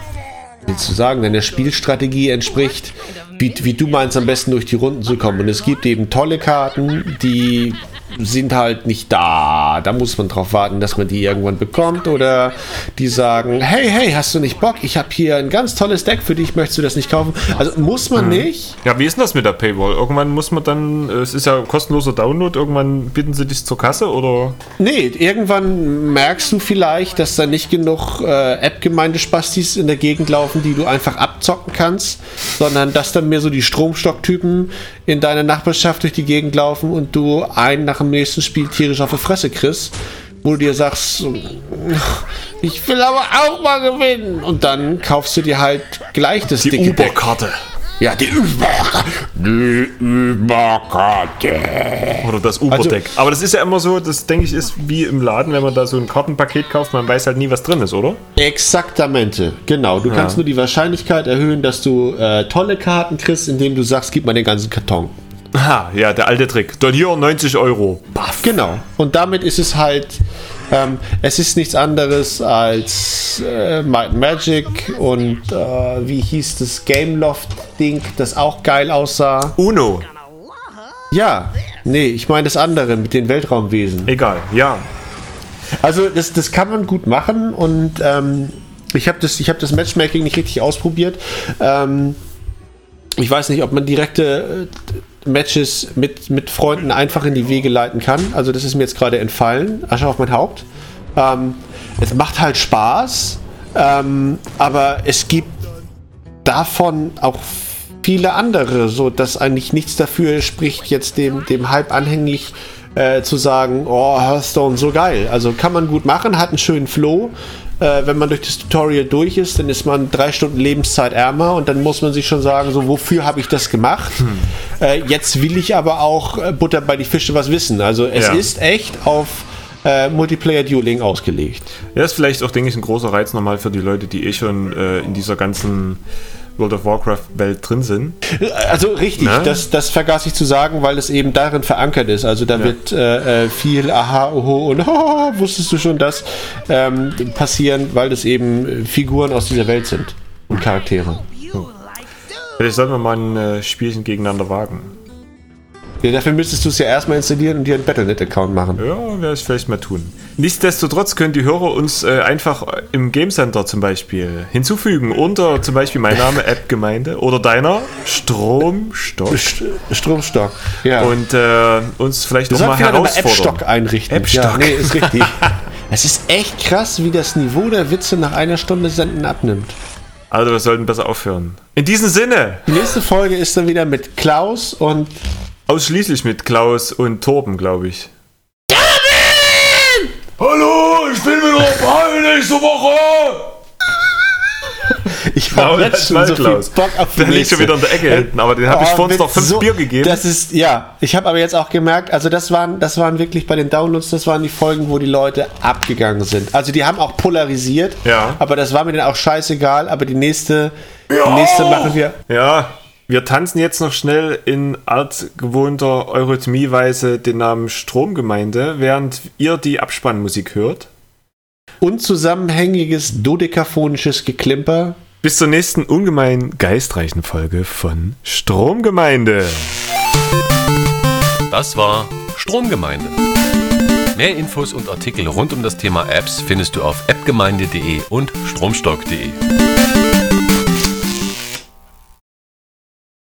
wie du sagen, deiner Spielstrategie entspricht, wie, wie du meinst, am besten durch die Runden zu kommen. Und es gibt eben tolle Karten, die sind halt nicht da. Da muss man drauf warten, dass man die irgendwann bekommt. Oder die sagen, hey, hey, hast du nicht Bock? Ich habe hier ein ganz tolles Deck für dich, möchtest du das nicht kaufen? Also muss man nicht. Ja, wie ist denn das mit der Paywall? Irgendwann muss man dann, äh, es ist ja kostenloser Download, irgendwann bitten sie dich zur Kasse oder? Nee, irgendwann merkst du vielleicht, dass da nicht genug äh, App-Gemeindespastis in der Gegend laufen, die du einfach abzocken kannst, sondern dass dann mehr so die Stromstocktypen in deiner Nachbarschaft durch die Gegend laufen und du einen nach dem nächsten Spiel tierisch auf die Fresse kriegst, wo du dir sagst, ich will aber auch mal gewinnen. Und dann kaufst du dir halt gleich das Die dicke. Uber-Karte. Ja, die Uber. Die Uber-Karte. Oder das Uber-Deck. Aber das ist ja immer so, das denke ich ist wie im Laden, wenn man da so ein Kartenpaket kauft, man weiß halt nie, was drin ist, oder? Exaktamente, genau. Du kannst nur die Wahrscheinlichkeit erhöhen, dass du äh, tolle Karten kriegst, indem du sagst, gib mal den ganzen Karton. Ha, ja, der alte Trick. Dann hier 90 Euro. Baff. Genau. Und damit ist es halt, ähm, es ist nichts anderes als äh, Might Magic und äh, wie hieß das Gameloft-Ding, das auch geil aussah. Uno. Ja, nee, ich meine das andere mit den Weltraumwesen. Egal, ja. Also das, das kann man gut machen und ähm, ich habe das, ich hab das Matchmaking nicht richtig ausprobiert. Ähm, ich weiß nicht, ob man direkte äh, Matches mit, mit Freunden einfach in die Wege leiten kann. Also das ist mir jetzt gerade entfallen. Asche auf mein Haupt. Ähm, es macht halt Spaß, ähm, aber es gibt davon auch viele andere, so dass eigentlich nichts dafür spricht, jetzt dem, dem Hype anhängig äh, zu sagen, oh, Hearthstone so geil. Also kann man gut machen, hat einen schönen Flow. Äh, wenn man durch das Tutorial durch ist, dann ist man drei Stunden Lebenszeit ärmer und dann muss man sich schon sagen, so wofür habe ich das gemacht? Äh, jetzt will ich aber auch äh, Butter bei die Fische was wissen. Also es Ja. ist echt auf äh, Multiplayer-Dueling ausgelegt. Ja, ist vielleicht auch, denke ich, ein großer Reiz nochmal für die Leute, die eh schon äh, in dieser ganzen World of Warcraft-Welt drin sind. Also richtig, Ne? das, das vergaß ich zu sagen, weil es eben darin verankert ist. Also da wird äh, äh, viel Aha, Oho und oh, wusstest du schon das ähm, passieren, weil das eben äh, Figuren aus dieser Welt sind und Charaktere. Vielleicht sollten wir mal ein äh, Spielchen gegeneinander wagen. Ja, dafür müsstest du es ja erstmal installieren und dir einen Battle.net-Account machen. Ja, werde ich vielleicht mal tun. Nichtsdestotrotz können die Hörer uns äh, einfach im Game Center zum Beispiel hinzufügen unter zum Beispiel mein Name App Gemeinde oder deiner Stromstock St Stromstock. Ja. und äh, uns vielleicht wir auch mal sollten wieder eine herausfordern. App-Stock einrichten. App-Stock. Ja, nee, ist richtig. es ist echt krass, wie das Niveau der Witze nach einer Stunde Senden abnimmt. Also wir sollten besser aufhören. In diesem Sinne, Die nächste Folge ist dann wieder mit Klaus und ausschließlich mit Klaus und Torben, glaube ich. Hallo, ich bin wieder dabei nächste Woche. ich Genau, habe das jetzt schon war so viel Klaus. Bock auf die Der liegt schon wieder in der Ecke hinten, aber den habe ich Oh, vor uns mit noch fünf so- Bier gegeben. Das ist, ja, ich habe aber jetzt auch gemerkt, also das waren, das waren wirklich bei den Downloads, das waren die Folgen, wo die Leute abgegangen sind. Also die haben auch polarisiert, Ja. aber das war mir dann auch scheißegal, aber die nächste, die nächste machen wir. Ja, Wir tanzen jetzt noch schnell in altgewohnter Eurythmieweise den Namen Stromgemeinde, während ihr die Abspannmusik hört. Unzusammenhängiges dodekaphonisches Geklimper. Bis zur nächsten ungemein geistreichen Folge von Stromgemeinde. Das war Stromgemeinde. Mehr Infos und Artikel rund um das Thema Apps findest du auf appgemeinde.de und stromstock.de.